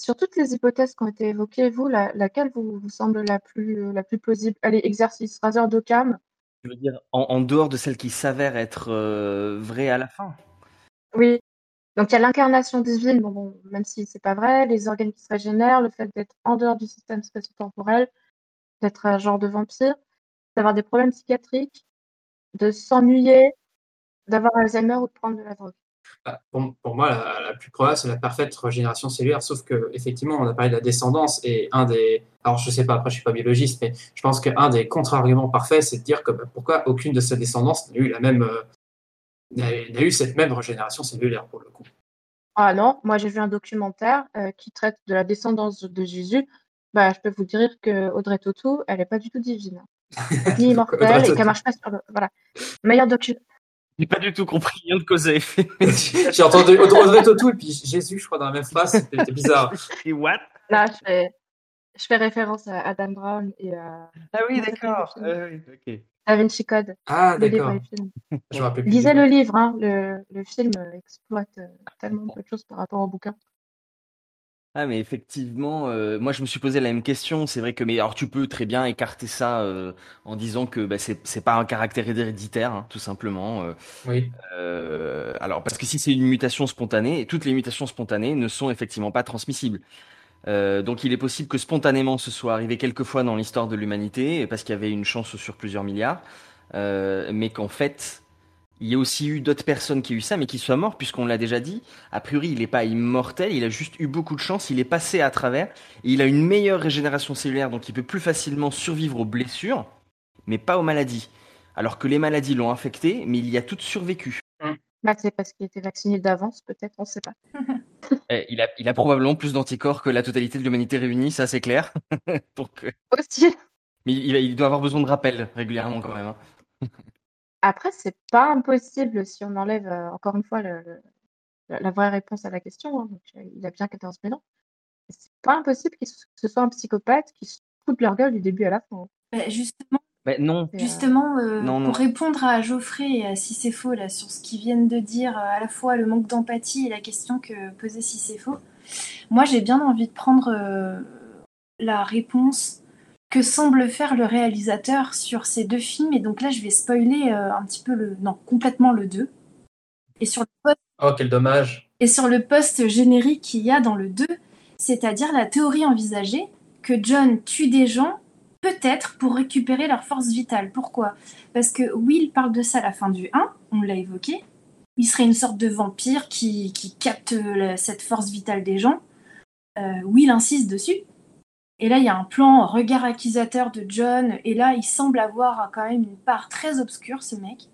Sur toutes les hypothèses qui ont été évoquées, vous, la- laquelle vous, vous semble la plus, la plus plausible? Allez, exercice, raseur d'Occam. Je veux dire, en, en dehors de celle qui s'avère être euh, vraie à la fin. Oui. Donc, il y a l'incarnation divine, bon, même si c'est pas vrai, les organes qui se régénèrent, le fait d'être en dehors du système spatio-temporel, d'être un genre de vampire, d'avoir des problèmes psychiatriques, de s'ennuyer, d'avoir Alzheimer ou de prendre de la drogue. Ah, Pour, moi, la, plus probable, c'est la parfaite régénération cellulaire, sauf que effectivement, on a parlé de la descendance et un des. Alors, je sais pas, après, je suis pas biologiste, mais je pense qu'un des contre-arguments parfaits, c'est de dire que bah, pourquoi aucune de ces descendances n'a eu la même. euh, n'a eu cette même régénération cellulaire pour le coup. Ah non, moi j'ai vu un documentaire euh, qui traite de la descendance de Jésus. Bah, je peux vous dire que Audrey Tautou, elle est pas du tout divine, [laughs] ni immortelle, et qu'elle marche pas sur le... Voilà. Meilleur docu. J'ai pas du tout compris lien de cause à effet. J'ai entendu Audrey Tautou et puis Jésus, je crois, dans la même phrase, c'était bizarre. [laughs] Et what? Là, je fais, je fais référence à Adam Brown et à Ah oui, d'accord. Euh, oui, ok. Da Vinci Code. Ah, le livre d'accord. et le film. [laughs] Je me rappelle plus. Lisez le livre, hein. Le, le film euh, exploite euh, tellement peu de choses par rapport au bouquin. Ah mais effectivement, euh, moi je me suis posé la même question. C'est vrai que mais alors tu peux très bien écarter ça euh, en disant que bah, c'est c'est pas un caractère héréditaire, hein, tout simplement. euh. Oui. Euh, alors parce que si c'est une mutation spontanée, toutes les mutations spontanées ne sont effectivement pas transmissibles. Euh, donc il est possible que spontanément ce soit arrivé quelques fois dans l'histoire de l'humanité parce qu'il y avait une chance sur plusieurs milliards, euh, mais qu'en fait il y a aussi eu d'autres personnes qui ont eu ça, mais qui soient morts, puisqu'on l'a déjà dit. A priori, il n'est pas immortel, il a juste eu beaucoup de chance, il est passé à travers, et il a une meilleure régénération cellulaire, donc il peut plus facilement survivre aux blessures, mais pas aux maladies. Alors que les maladies l'ont affecté, mais il y a toutes survécu. Bah, c'est parce qu'il était vacciné d'avance, peut-être, on ne sait pas. [laughs] Eh, il, a, il a probablement plus d'anticorps que la totalité de l'humanité réunie, ça c'est clair. [laughs] donc, euh, Aussi. mais il, il doit avoir besoin de rappel régulièrement quand même. hein. [laughs] Après, c'est pas impossible si on enlève, euh, encore une fois, le- le- la vraie réponse à la question. hein, donc, euh, il a bien 14 000 ans. C'est pas impossible que ce soit un psychopathe qui se fout de leur gueule du début à la fin. hein. Bah, justement, Ben non. Justement, euh, Non, non. pour répondre à Geoffrey et à Cicéfo là, sur ce qu'ils viennent de dire, euh, à la fois le manque d'empathie et la question que posait Cicéfo, moi j'ai bien envie de prendre euh, la réponse que semble faire le réalisateur sur ces deux films. Et donc là, je vais spoiler euh, un petit peu le. Non, complètement le 2. Et sur le post Oh, quel dommage. et sur le post générique qu'il y a dans le 2, c'est-à-dire la théorie envisagée que John tue des gens peut-être pour récupérer leur force vitale. Pourquoi? Parce que Will parle de ça à la fin du 1, on l'a évoqué. Il serait une sorte de vampire qui, qui capte la- cette force vitale des gens. Euh, Will insiste dessus. Et là, il y a un plan regard accusateur de John, et là, il semble avoir quand même une part très obscure, ce mec.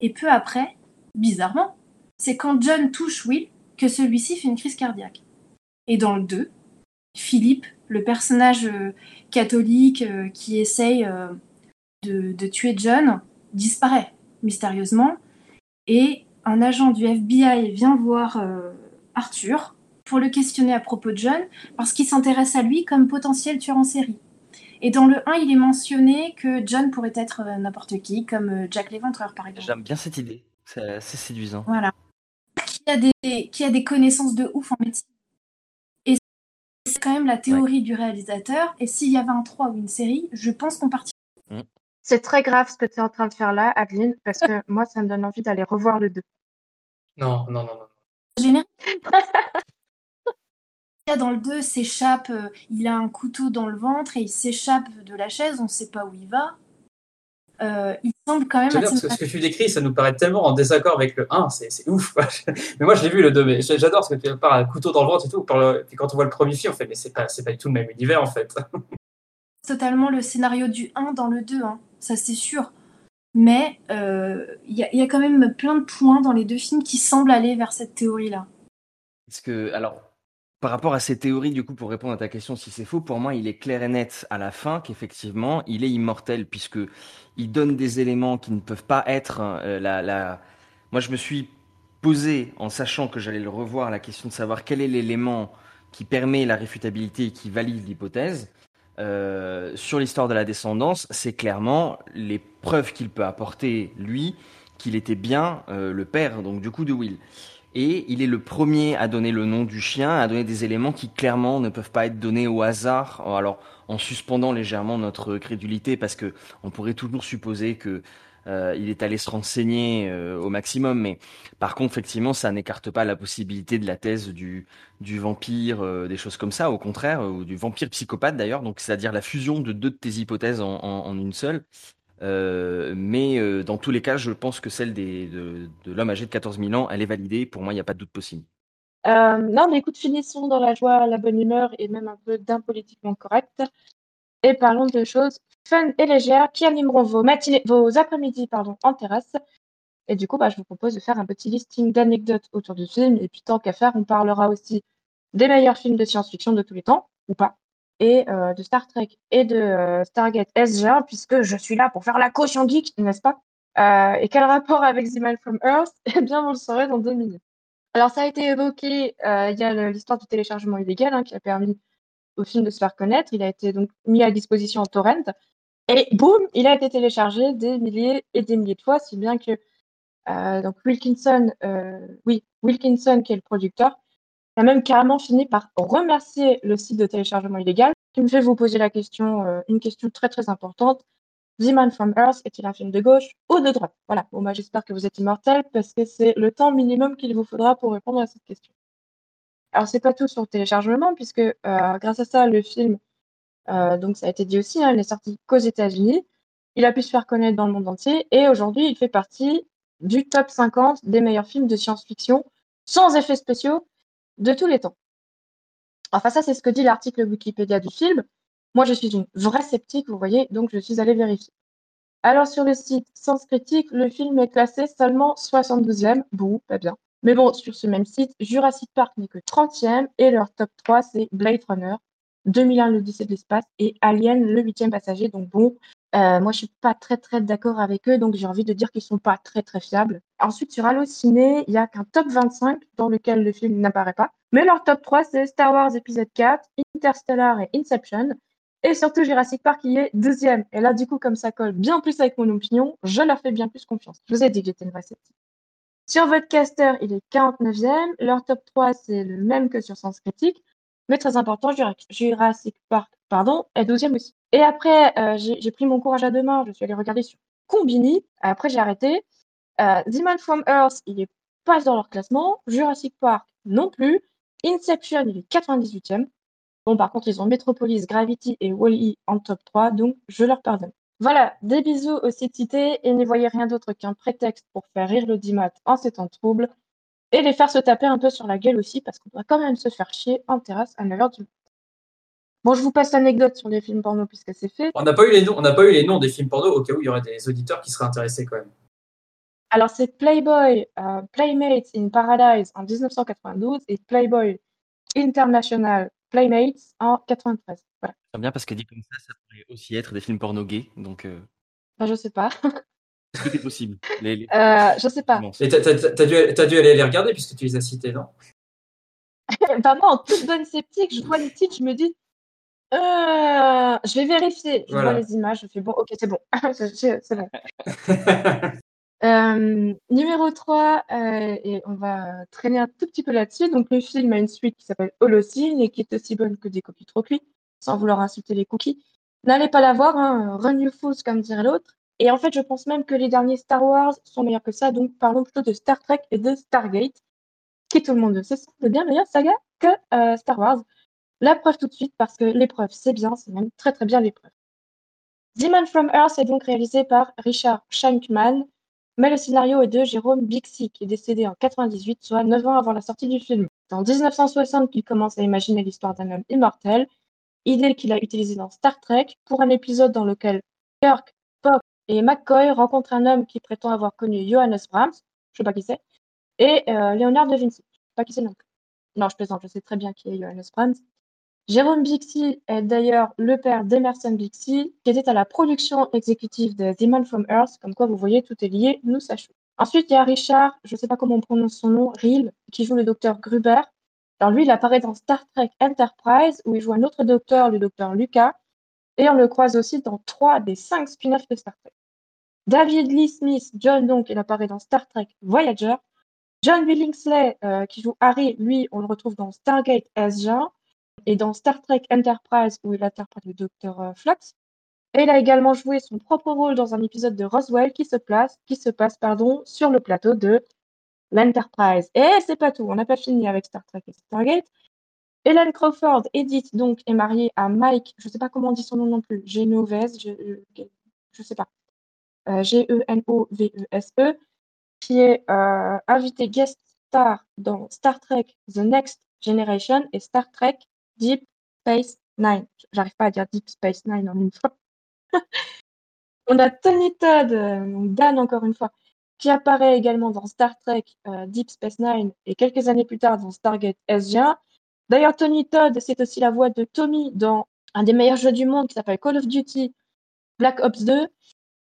Et peu après, bizarrement, c'est quand John touche Will que celui-ci fait une crise cardiaque. Et dans le 2, Philippe, le personnage euh, catholique euh, qui essaye euh, de, de tuer John, disparaît mystérieusement. Et un agent du FBI vient voir Arthur pour le questionner à propos de John, parce qu'il s'intéresse à lui comme potentiel tueur en série. Et dans le 1, il est mentionné que John pourrait être n'importe qui, comme Jack l'Éventreur par exemple. J'aime bien cette idée, c'est séduisant. Voilà. Qui a des, qui a des connaissances de ouf en médecine. C'est quand même la théorie du réalisateur. Et s'il y avait un 3 ou une série, je pense qu'on partirait. C'est très grave ce que tu es en train de faire là, Adeline, parce que [laughs] moi, ça me donne envie d'aller revoir le 2. Non, non, non, non. Générique. Il y a dans le 2 s'échappe, euh, il a un couteau dans le ventre et il s'échappe de la chaise, on ne sait pas où il va. Euh, il semble quand même assez- parce que ce que tu décris, ça nous paraît tellement en désaccord avec le 1, c'est ouf. quoi. [laughs] mais moi, je l'ai vu le 2, mais j'adore ce que tu parles, un couteau dans le ventre et tout. Par le- puis quand on voit le premier film, on fait, mais c'est pas, c'est pas du tout le même univers en fait. [laughs] totalement le scénario du 1 dans le 2, hein, ça c'est sûr. Mais euh, il y, a- il y a quand même plein de points dans les deux films qui semblent aller vers cette théorie-là. Parce que, alors, par rapport à ces théories, du coup, pour répondre à ta question si c'est faux, pour moi, il est clair et net à la fin qu'effectivement, il est immortel, puisque il donne des éléments qui ne peuvent pas être euh, la. Moi, je me suis posé, en sachant que j'allais le revoir, la question de savoir quel est l'élément qui permet la réfutabilité et qui valide l'hypothèse. Euh, sur l'histoire de la descendance, c'est clairement les preuves qu'il peut apporter, lui, qu'il était bien euh, le père, donc du coup, de Will. Et il est le premier à donner le nom du chien, à donner des éléments qui clairement ne peuvent pas être donnés au hasard. Alors, en suspendant légèrement notre crédulité, parce que on pourrait toujours supposer que euh, il est allé se renseigner euh, au maximum, mais par contre, effectivement, ça n'écarte pas la possibilité de la thèse du, vampire, euh, des choses comme ça, au contraire, ou du vampire psychopathe d'ailleurs, donc c'est-à-dire la fusion de deux de tes hypothèses en, en- en une seule. Euh, mais euh, dans tous les cas, je pense que celle de, l'homme âgé de 14 000 ans, elle est validée. Pour moi, il n'y a pas de doute possible. Euh, non, mais écoute, finissons dans la joie, la bonne humeur et même un peu d'impolitiquement correct. Et parlons de choses fun et légères qui animeront vos après-midi, en terrasse. Et du coup, bah, je vous propose de faire un petit listing d'anecdotes autour du film. Et puis, tant qu'à faire, on parlera aussi des meilleurs films de science-fiction de tous les temps, ou pas, et euh, de Star Trek et de euh, Stargate SG1, puisque je suis là pour faire la caution geek, n'est-ce pas? Euh, Et quel rapport avec The Man from Earth? [laughs] Eh bien, vous le saurez dans deux minutes. Alors, ça a été évoqué, euh, il y a l'histoire du téléchargement illégal hein, qui a permis au film de se faire connaître. Il a été donc mis à disposition en torrent. Et boum, il a été téléchargé des milliers et des milliers de fois, si bien que donc Wilkinson, oui, Wilkinson qui est le producteur, a même carrément fini par remercier le site de téléchargement illégal, qui me fait vous poser la question, euh, une question très très importante. The Man from Earth est-il un film de gauche ou de droite? Voilà. Bon, moi, j'espère que vous êtes immortel parce que c'est le temps minimum qu'il vous faudra pour répondre à cette question. Alors, c'est pas tout sur le téléchargement, puisque euh, grâce à ça, le film, euh, donc ça a été dit aussi, hein, il est sorti qu'aux États-Unis. Il a pu se faire connaître dans le monde entier et aujourd'hui, il fait partie du top 50 des meilleurs films de science-fiction sans effets spéciaux de tous les temps. Enfin, ça, c'est ce que dit l'article Wikipédia du film. Moi, je suis une vraie sceptique, vous voyez, donc je suis allée vérifier. Alors, sur le site Sens Critique, le film est classé seulement 72e. Bon, pas bien. Mais bon, sur ce même site, Jurassic Park n'est que 30e et leur top 3, c'est Blade Runner, 2001, l'Odyssée de l'espace et Alien, le huitième passager. Donc bon, euh, moi, je suis pas très très d'accord avec eux, donc j'ai envie de dire qu'ils sont pas très très fiables. Ensuite, sur Allociné, il y a qu'un top 25 dans lequel le film n'apparaît pas. Mais leur top 3, c'est Star Wars épisode 4, Interstellar et Inception. Et surtout Jurassic Park qui est deuxième. Et là, du coup, comme ça colle bien plus avec mon opinion, je leur fais bien plus confiance. Je vous ai dit que j'étais une vraie sceptique. Sur Vodcaster, il est 49e. Leur top 3, c'est le même que sur Sens Critique. Mais très important, Jurassic Park, pardon, est 12e aussi. Et après, euh, j'ai pris mon courage à deux mains. Je suis allée regarder sur Combini. Après, j'ai arrêté. Euh, The Man from Earth, il est pas dans leur classement. Jurassic Park, non plus. Inception, il est 98e. Bon, par contre, ils ont Metropolis, Gravity et Wall-E en top 3, donc je leur pardonne. Voilà, des bisous aux sites cités et n'y voyez rien d'autre qu'un prétexte pour faire rire le dimat en ces temps troubles et les faire se taper un peu sur la gueule aussi parce qu'on doit quand même se faire chier en terrasse à 9h du matin. Bon, je vous passe l'anecdote sur les films porno puisque c'est fait. On n'a pas pas eu les noms des films porno au cas où il y aurait des auditeurs qui seraient intéressés quand même. Alors c'est Playboy euh, Playmates in Paradise en 1992 et Playboy International Playmates en 93. Voilà. J'aime bien parce que dit comme ça, ça pourrait aussi être des films porno gays, donc. Euh... Ben, je sais pas. [laughs] Est-ce que c'est possible? Les, les... Euh, Je sais pas. Et t'as, t'as- t'as dû, t'as dû aller les regarder puisque tu les as cités, non? [laughs] Bah moi, en toute bonne sceptique, je vois les titres, je me dis, euh, je vais vérifier. Je Voilà. vois les images, je fais bon, ok, c'est bon, [laughs] c'est bon. Numéro 3, euh, et on va traîner un tout petit peu là-dessus. Donc, le film a une suite qui s'appelle Holocene et qui est aussi bonne que des copies trop cuites, sans vouloir insulter les cookies. N'allez pas la voir, hein, run your fools, comme dirait l'autre. Et en fait, je pense même que les derniers Star Wars sont meilleurs que ça, donc parlons plutôt de Star Trek et de Stargate, qui tout le monde sait, sont de bien meilleures sagas que Star Wars. La preuve tout de suite, parce que l'épreuve, c'est bien, c'est même très très bien l'épreuve. The Man from Earth est donc réalisé par Richard Shankman, mais le scénario est de Jérôme Bixby, qui est décédé en 98, soit 9 ans avant la sortie du film. C'est en 1960 qu'il commence à imaginer l'histoire d'un homme immortel, idée qu'il a utilisée dans Star Trek pour un épisode dans lequel Kirk, Spock et McCoy rencontrent un homme qui prétend avoir connu Johannes Brahms, je sais pas qui c'est, et euh, Leonard de Vinci, je sais pas qui c'est non plus. Non, je plaisante, je sais très bien qui est Johannes Brahms. Jérôme Bixby est d'ailleurs le père d'Emerson Bixby, qui était à la production exécutive de The Man from Earth, comme quoi vous voyez, tout est lié, nous sachons. Ensuite, il y a Richard, je ne sais pas comment on prononce son nom, Reel, qui joue le docteur Gruber. Alors lui, il apparaît dans Star Trek Enterprise, où il joue un autre docteur, le docteur Lucas, et on le croise aussi dans trois des cinq spin-offs de Star Trek. David Lee Smith, John donc, il apparaît dans Star Trek Voyager. John Billingsley, euh, qui joue Harry, lui, on le retrouve dans Stargate SG1 et dans Star Trek Enterprise où il interprète le docteur Flux. Et il a également joué son propre rôle dans un épisode de Roswell qui se place, qui se passe, pardon, sur le plateau de l'Enterprise. Et c'est pas tout, on n'a pas fini avec Star Trek et Stargate. Helen Crawford, Edith, donc, est mariée à Mike, je sais pas comment on dit son nom non plus, Genovese, je, je, je sais pas, euh, G-E-N-O-V-E-S-E, qui est euh, invité guest star dans Star Trek The Next Generation et Star Trek Deep Space Nine. J'arrive pas à dire Deep Space Nine en une fois. [laughs] On a Tony Todd, euh, donc Dan encore une fois, qui apparaît également dans Star Trek euh, Deep Space Nine et quelques années plus tard dans Stargate SG1. D'ailleurs, Tony Todd, c'est aussi la voix de Tommy dans un des meilleurs jeux du monde qui s'appelle Call of Duty Black Ops 2.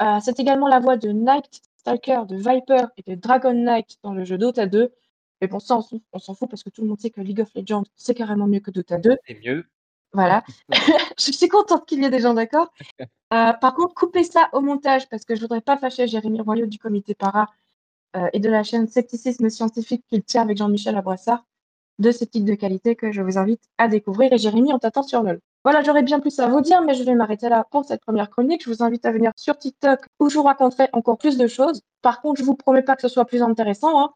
Euh, c'est également la voix de Night Stalker, de Viper et de Dragon Knight dans le jeu Dota 2. Mais bon, ça, on s'en- fout parce que tout le monde sait que League of Legends, c'est carrément mieux que Dota 2. C'est mieux. Voilà. [laughs] [laughs] je suis contente qu'il y ait des gens d'accord. [laughs] Euh, par contre, coupez ça au montage parce que je voudrais pas fâcher Jérémy Royaux du comité para euh, et de la chaîne Scepticisme Scientifique qu'il tient avec Jean-Michel Abrassard. de sceptiques de qualité que je vous invite à découvrir. Et Jérémy, on t'attend sur LOL. Voilà, j'aurais bien plus à vous dire, mais je vais m'arrêter là pour cette première chronique. Je vous invite à venir sur TikTok où je vous raconterai encore plus de choses. Par contre, je vous promets pas que ce soit plus intéressant. Hein.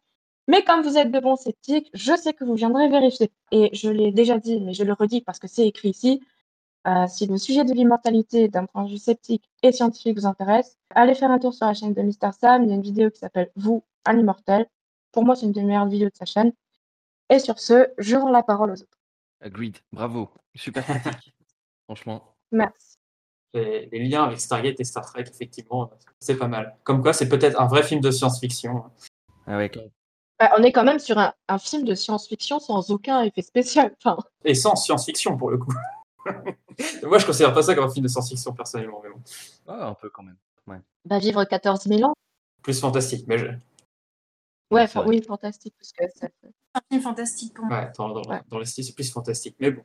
Mais comme vous êtes de bons sceptiques, je sais que vous viendrez vérifier. Et je l'ai déjà dit, mais je le redis parce que c'est écrit ici. Euh, si le sujet de l'immortalité d'un point de vue sceptique et scientifique vous intéresse, allez faire un tour sur la chaîne de Mr. Sam. Il y a une vidéo qui s'appelle Vous, un immortel. Pour moi, c'est une des meilleures vidéos de sa chaîne. Et sur ce, je rends la parole aux autres. Agreed, bravo, super pratique, [laughs] franchement. Merci. Les, les liens avec Stargate et Star Trek, effectivement, c'est pas mal. Comme quoi, c'est peut-être un vrai film de science-fiction. Ah ouais. Bah, on est quand même sur un, un film de science-fiction sans aucun effet spécial. Et sans science-fiction, pour le coup. [laughs] Moi, je considère pas ça comme un film de science-fiction, personnellement. Mais bon. Ah, un peu quand même. Ouais. bah, vivre 14 000 ans. Plus fantastique, mais je... Ouais, oui, fantastique. Parce que ça fait- un film fantastique pour moi. ouais, dans, dans, Ouais. dans le style, c'est plus fantastique. Mais bon.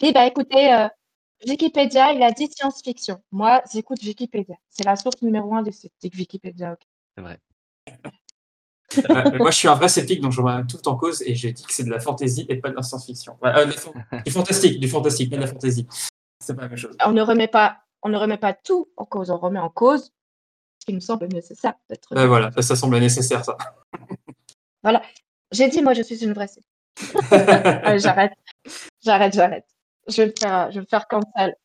Eh bah, écoutez, euh, Wikipédia, il a dit science-fiction. Moi, j'écoute Wikipédia. C'est la source numéro un des sceptiques, Wikipédia. ok. C'est vrai. [laughs] Euh, [laughs] moi, je suis un vrai sceptique, donc je remets tout en cause et j'ai dit que c'est de la fantasy et pas de la science-fiction. Euh, du fantastique, du fantastique, pas de la fantasy. C'est pas la même chose. On ne remet pas, on ne remet pas tout en cause. On remet en cause ce qui nous semble nécessaire d'être. Ben voilà, ça, ça semble nécessaire, ça. [laughs] Voilà. J'ai dit, moi, je suis une vraie sceptique. [laughs] Allez, j'arrête. J'arrête, j'arrête. Je vais me faire, je vais me faire cancel.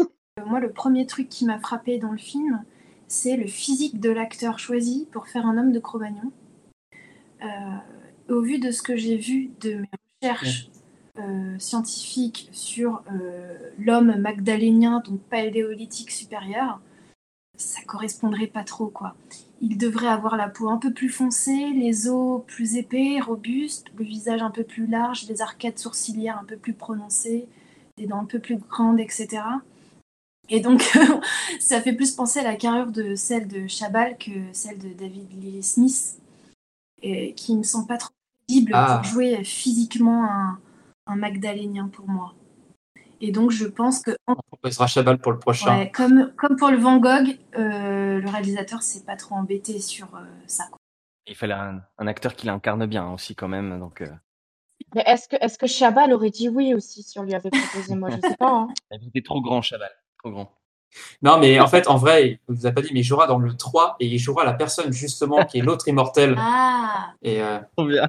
Euh, Moi, le premier truc qui m'a frappé dans le film, c'est le physique de l'acteur choisi pour faire un homme de Cro-Magnon. Euh, au vu de ce que j'ai vu de mes recherches euh, scientifiques sur euh, l'homme magdalénien, donc paléolithique supérieur, ça correspondrait pas trop, quoi. Il devrait avoir la peau un peu plus foncée, les os plus épais, robustes, le visage un peu plus large, les arcades sourcilières un peu plus prononcées, des dents un peu plus grandes, etc. Et donc, [laughs] ça fait plus penser à la carrure de celle de Chabal que celle de David Lee Smith, et qui me semble pas trop crédible Ah. pour jouer physiquement un, un Magdalénien pour moi. Et donc, je pense que, On proposera Chabal pour le prochain. ouais, comme, comme pour le Van Gogh, euh, le réalisateur s'est pas trop embêté sur euh, ça. quoi. Il fallait un, un acteur qui l'incarne bien aussi quand même, donc euh, Mais est-ce que, est-ce que Chabal aurait dit oui aussi si on lui avait proposé? Moi, je sais pas. hein. [laughs] il était trop grand, Chabal, trop grand. Non, mais en fait, en vrai, il vous a pas dit, mais il jouera dans le 3 et il jouera la personne, justement, qui est l'autre immortel. Ah Et, euh, Trop bien.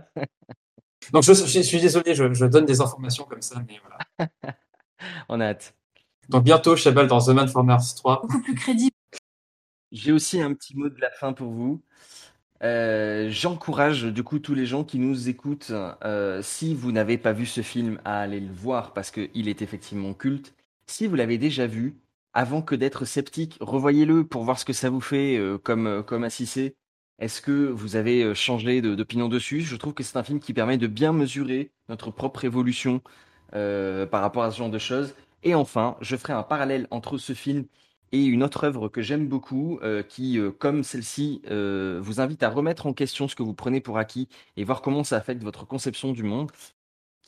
Donc, je, je suis désolé, je, je donne des informations comme ça, mais voilà. [laughs] On a hâte. Donc, bientôt, Chabal dans The Man for Mars 3. Beaucoup plus crédible. J'ai aussi un petit mot de la fin pour vous. Euh, J'encourage du coup tous les gens qui nous écoutent, euh, si vous n'avez pas vu ce film, à aller le voir parce qu'il est effectivement culte. Si vous l'avez déjà vu, avant que d'être sceptique, revoyez-le pour voir ce que ça vous fait euh, comme, euh, comme. Est-ce que vous avez euh, changé d'opinion dessus? Je trouve que c'est un film qui permet de bien mesurer notre propre évolution par rapport à ce genre de choses. Et enfin, je ferai un parallèle entre ce film et une autre œuvre que j'aime beaucoup, qui, comme celle-ci, vous invite à remettre en question ce que vous prenez pour acquis et voir comment ça affecte votre conception du monde,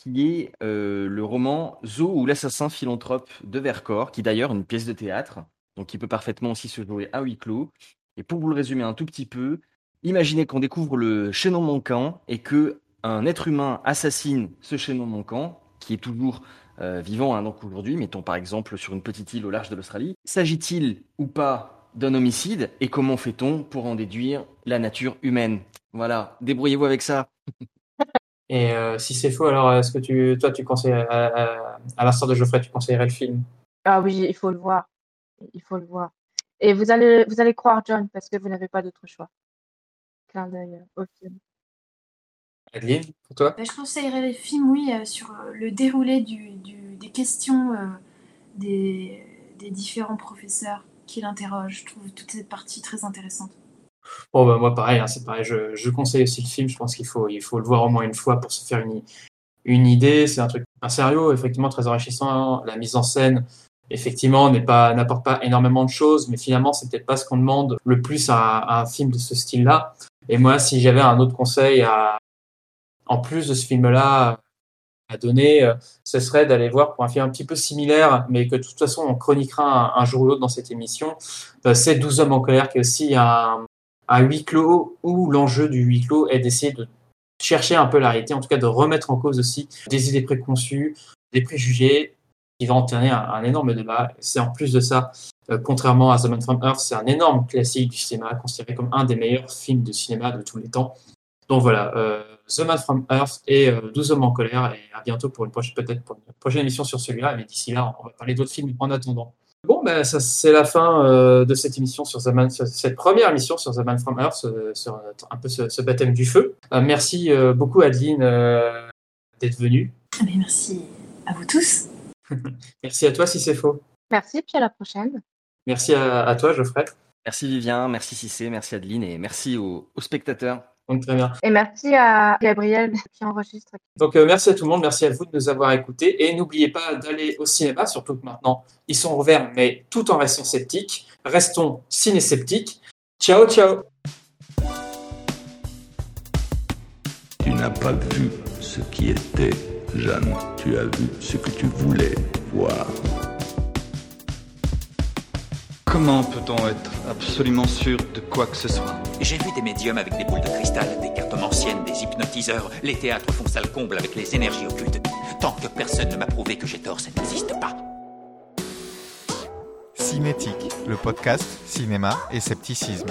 qui est euh, le roman Zo ou l'assassin philanthrope de Vercors, qui est d'ailleurs une pièce de théâtre, donc qui peut parfaitement aussi se jouer à huis clos. Et pour vous le résumer un tout petit peu, imaginez qu'on découvre le chaînon manquant et que un être humain assassine ce chaînon manquant, qui est toujours euh, vivant hein, aujourd'hui, mettons par exemple sur une petite île au large de l'Australie. S'agit-il ou pas d'un homicide et comment fait-on pour en déduire la nature humaine? Voilà, débrouillez-vous avec ça. Et euh, si c'est faux, alors est-ce que tu, toi, tu conseilles, à, à, à l'instar de Geoffrey, tu conseillerais le film? Ah oui, il faut le voir. Il faut le voir. Et vous allez, vous allez croire John parce que vous n'avez pas d'autre choix. Clin d'œil euh, au film. Adeline, pour toi? Ben, je conseillerais les films, oui, euh, sur euh, le déroulé du, du- des questions euh, des, des différents professeurs qui l'interrogent. Je trouve toute cette partie très intéressante. Bon, bah, moi, pareil, hein, c'est pareil. Je, je conseille aussi le film. Je pense qu'il faut, il faut le voir au moins une fois pour se faire une, une idée. C'est un truc, un scénario, effectivement, très enrichissant. La mise en scène, effectivement, n'est pas, n'apporte pas énormément de choses, mais finalement, c'est peut-être pas ce qu'on demande le plus à, un film de ce style-là. Et moi, si j'avais un autre conseil à, en plus de ce film-là, à donner, euh, ce serait d'aller voir pour un film un petit peu similaire, mais que de toute façon, on chroniquera un, un jour ou l'autre dans cette émission. Euh, c'est 12 hommes en colère, qui est aussi un, un huis clos où l'enjeu du huis clos est d'essayer de chercher un peu la réalité, en tout cas de remettre en cause aussi des idées préconçues, des préjugés, qui va entraîner un, un énorme débat. C'est en plus de ça, euh, contrairement à The Man from Earth, c'est un énorme classique du cinéma, considéré comme un des meilleurs films de cinéma de tous les temps. Donc voilà, euh, The Man from Earth et euh, 12 hommes en colère, et à bientôt pour une prochaine, peut-être pour une prochaine émission sur celui-là, mais d'ici là, on va parler d'autres films en attendant. Bon, ben, ça, c'est la fin euh, de cette émission sur The Man, cette première émission sur The Man from Earth, euh, sur un peu ce, ce baptême du feu. Euh, merci euh, beaucoup, Adeline, euh, d'être venue. Ah, mais merci à vous tous. [laughs] Merci à toi, si c'est faux. Merci, puis à la prochaine. Merci à, à toi, Geoffrey. Merci Vivien, merci Cissé, merci Adeline et merci aux, aux spectateurs. Donc, très bien. Et merci à Gabriel qui enregistre. Donc euh, merci à tout le monde, merci à vous de nous avoir écoutés et n'oubliez pas d'aller au cinéma, surtout que maintenant ils sont ouverts, mais tout en restant sceptiques. Restons ciné-sceptiques. Ciao, ciao Tu n'as pas vu ce qui était, Jeanne. Tu as vu ce que tu voulais voir. Comment peut-on être absolument sûr de quoi que ce soit J'ai vu des médiums avec des boules de cristal, des cartomanciennes, des hypnotiseurs. Les théâtres font sale comble avec les énergies occultes. Tant que personne ne m'a prouvé que j'ai tort, ça n'existe pas. Cinétique, le podcast cinéma et scepticisme.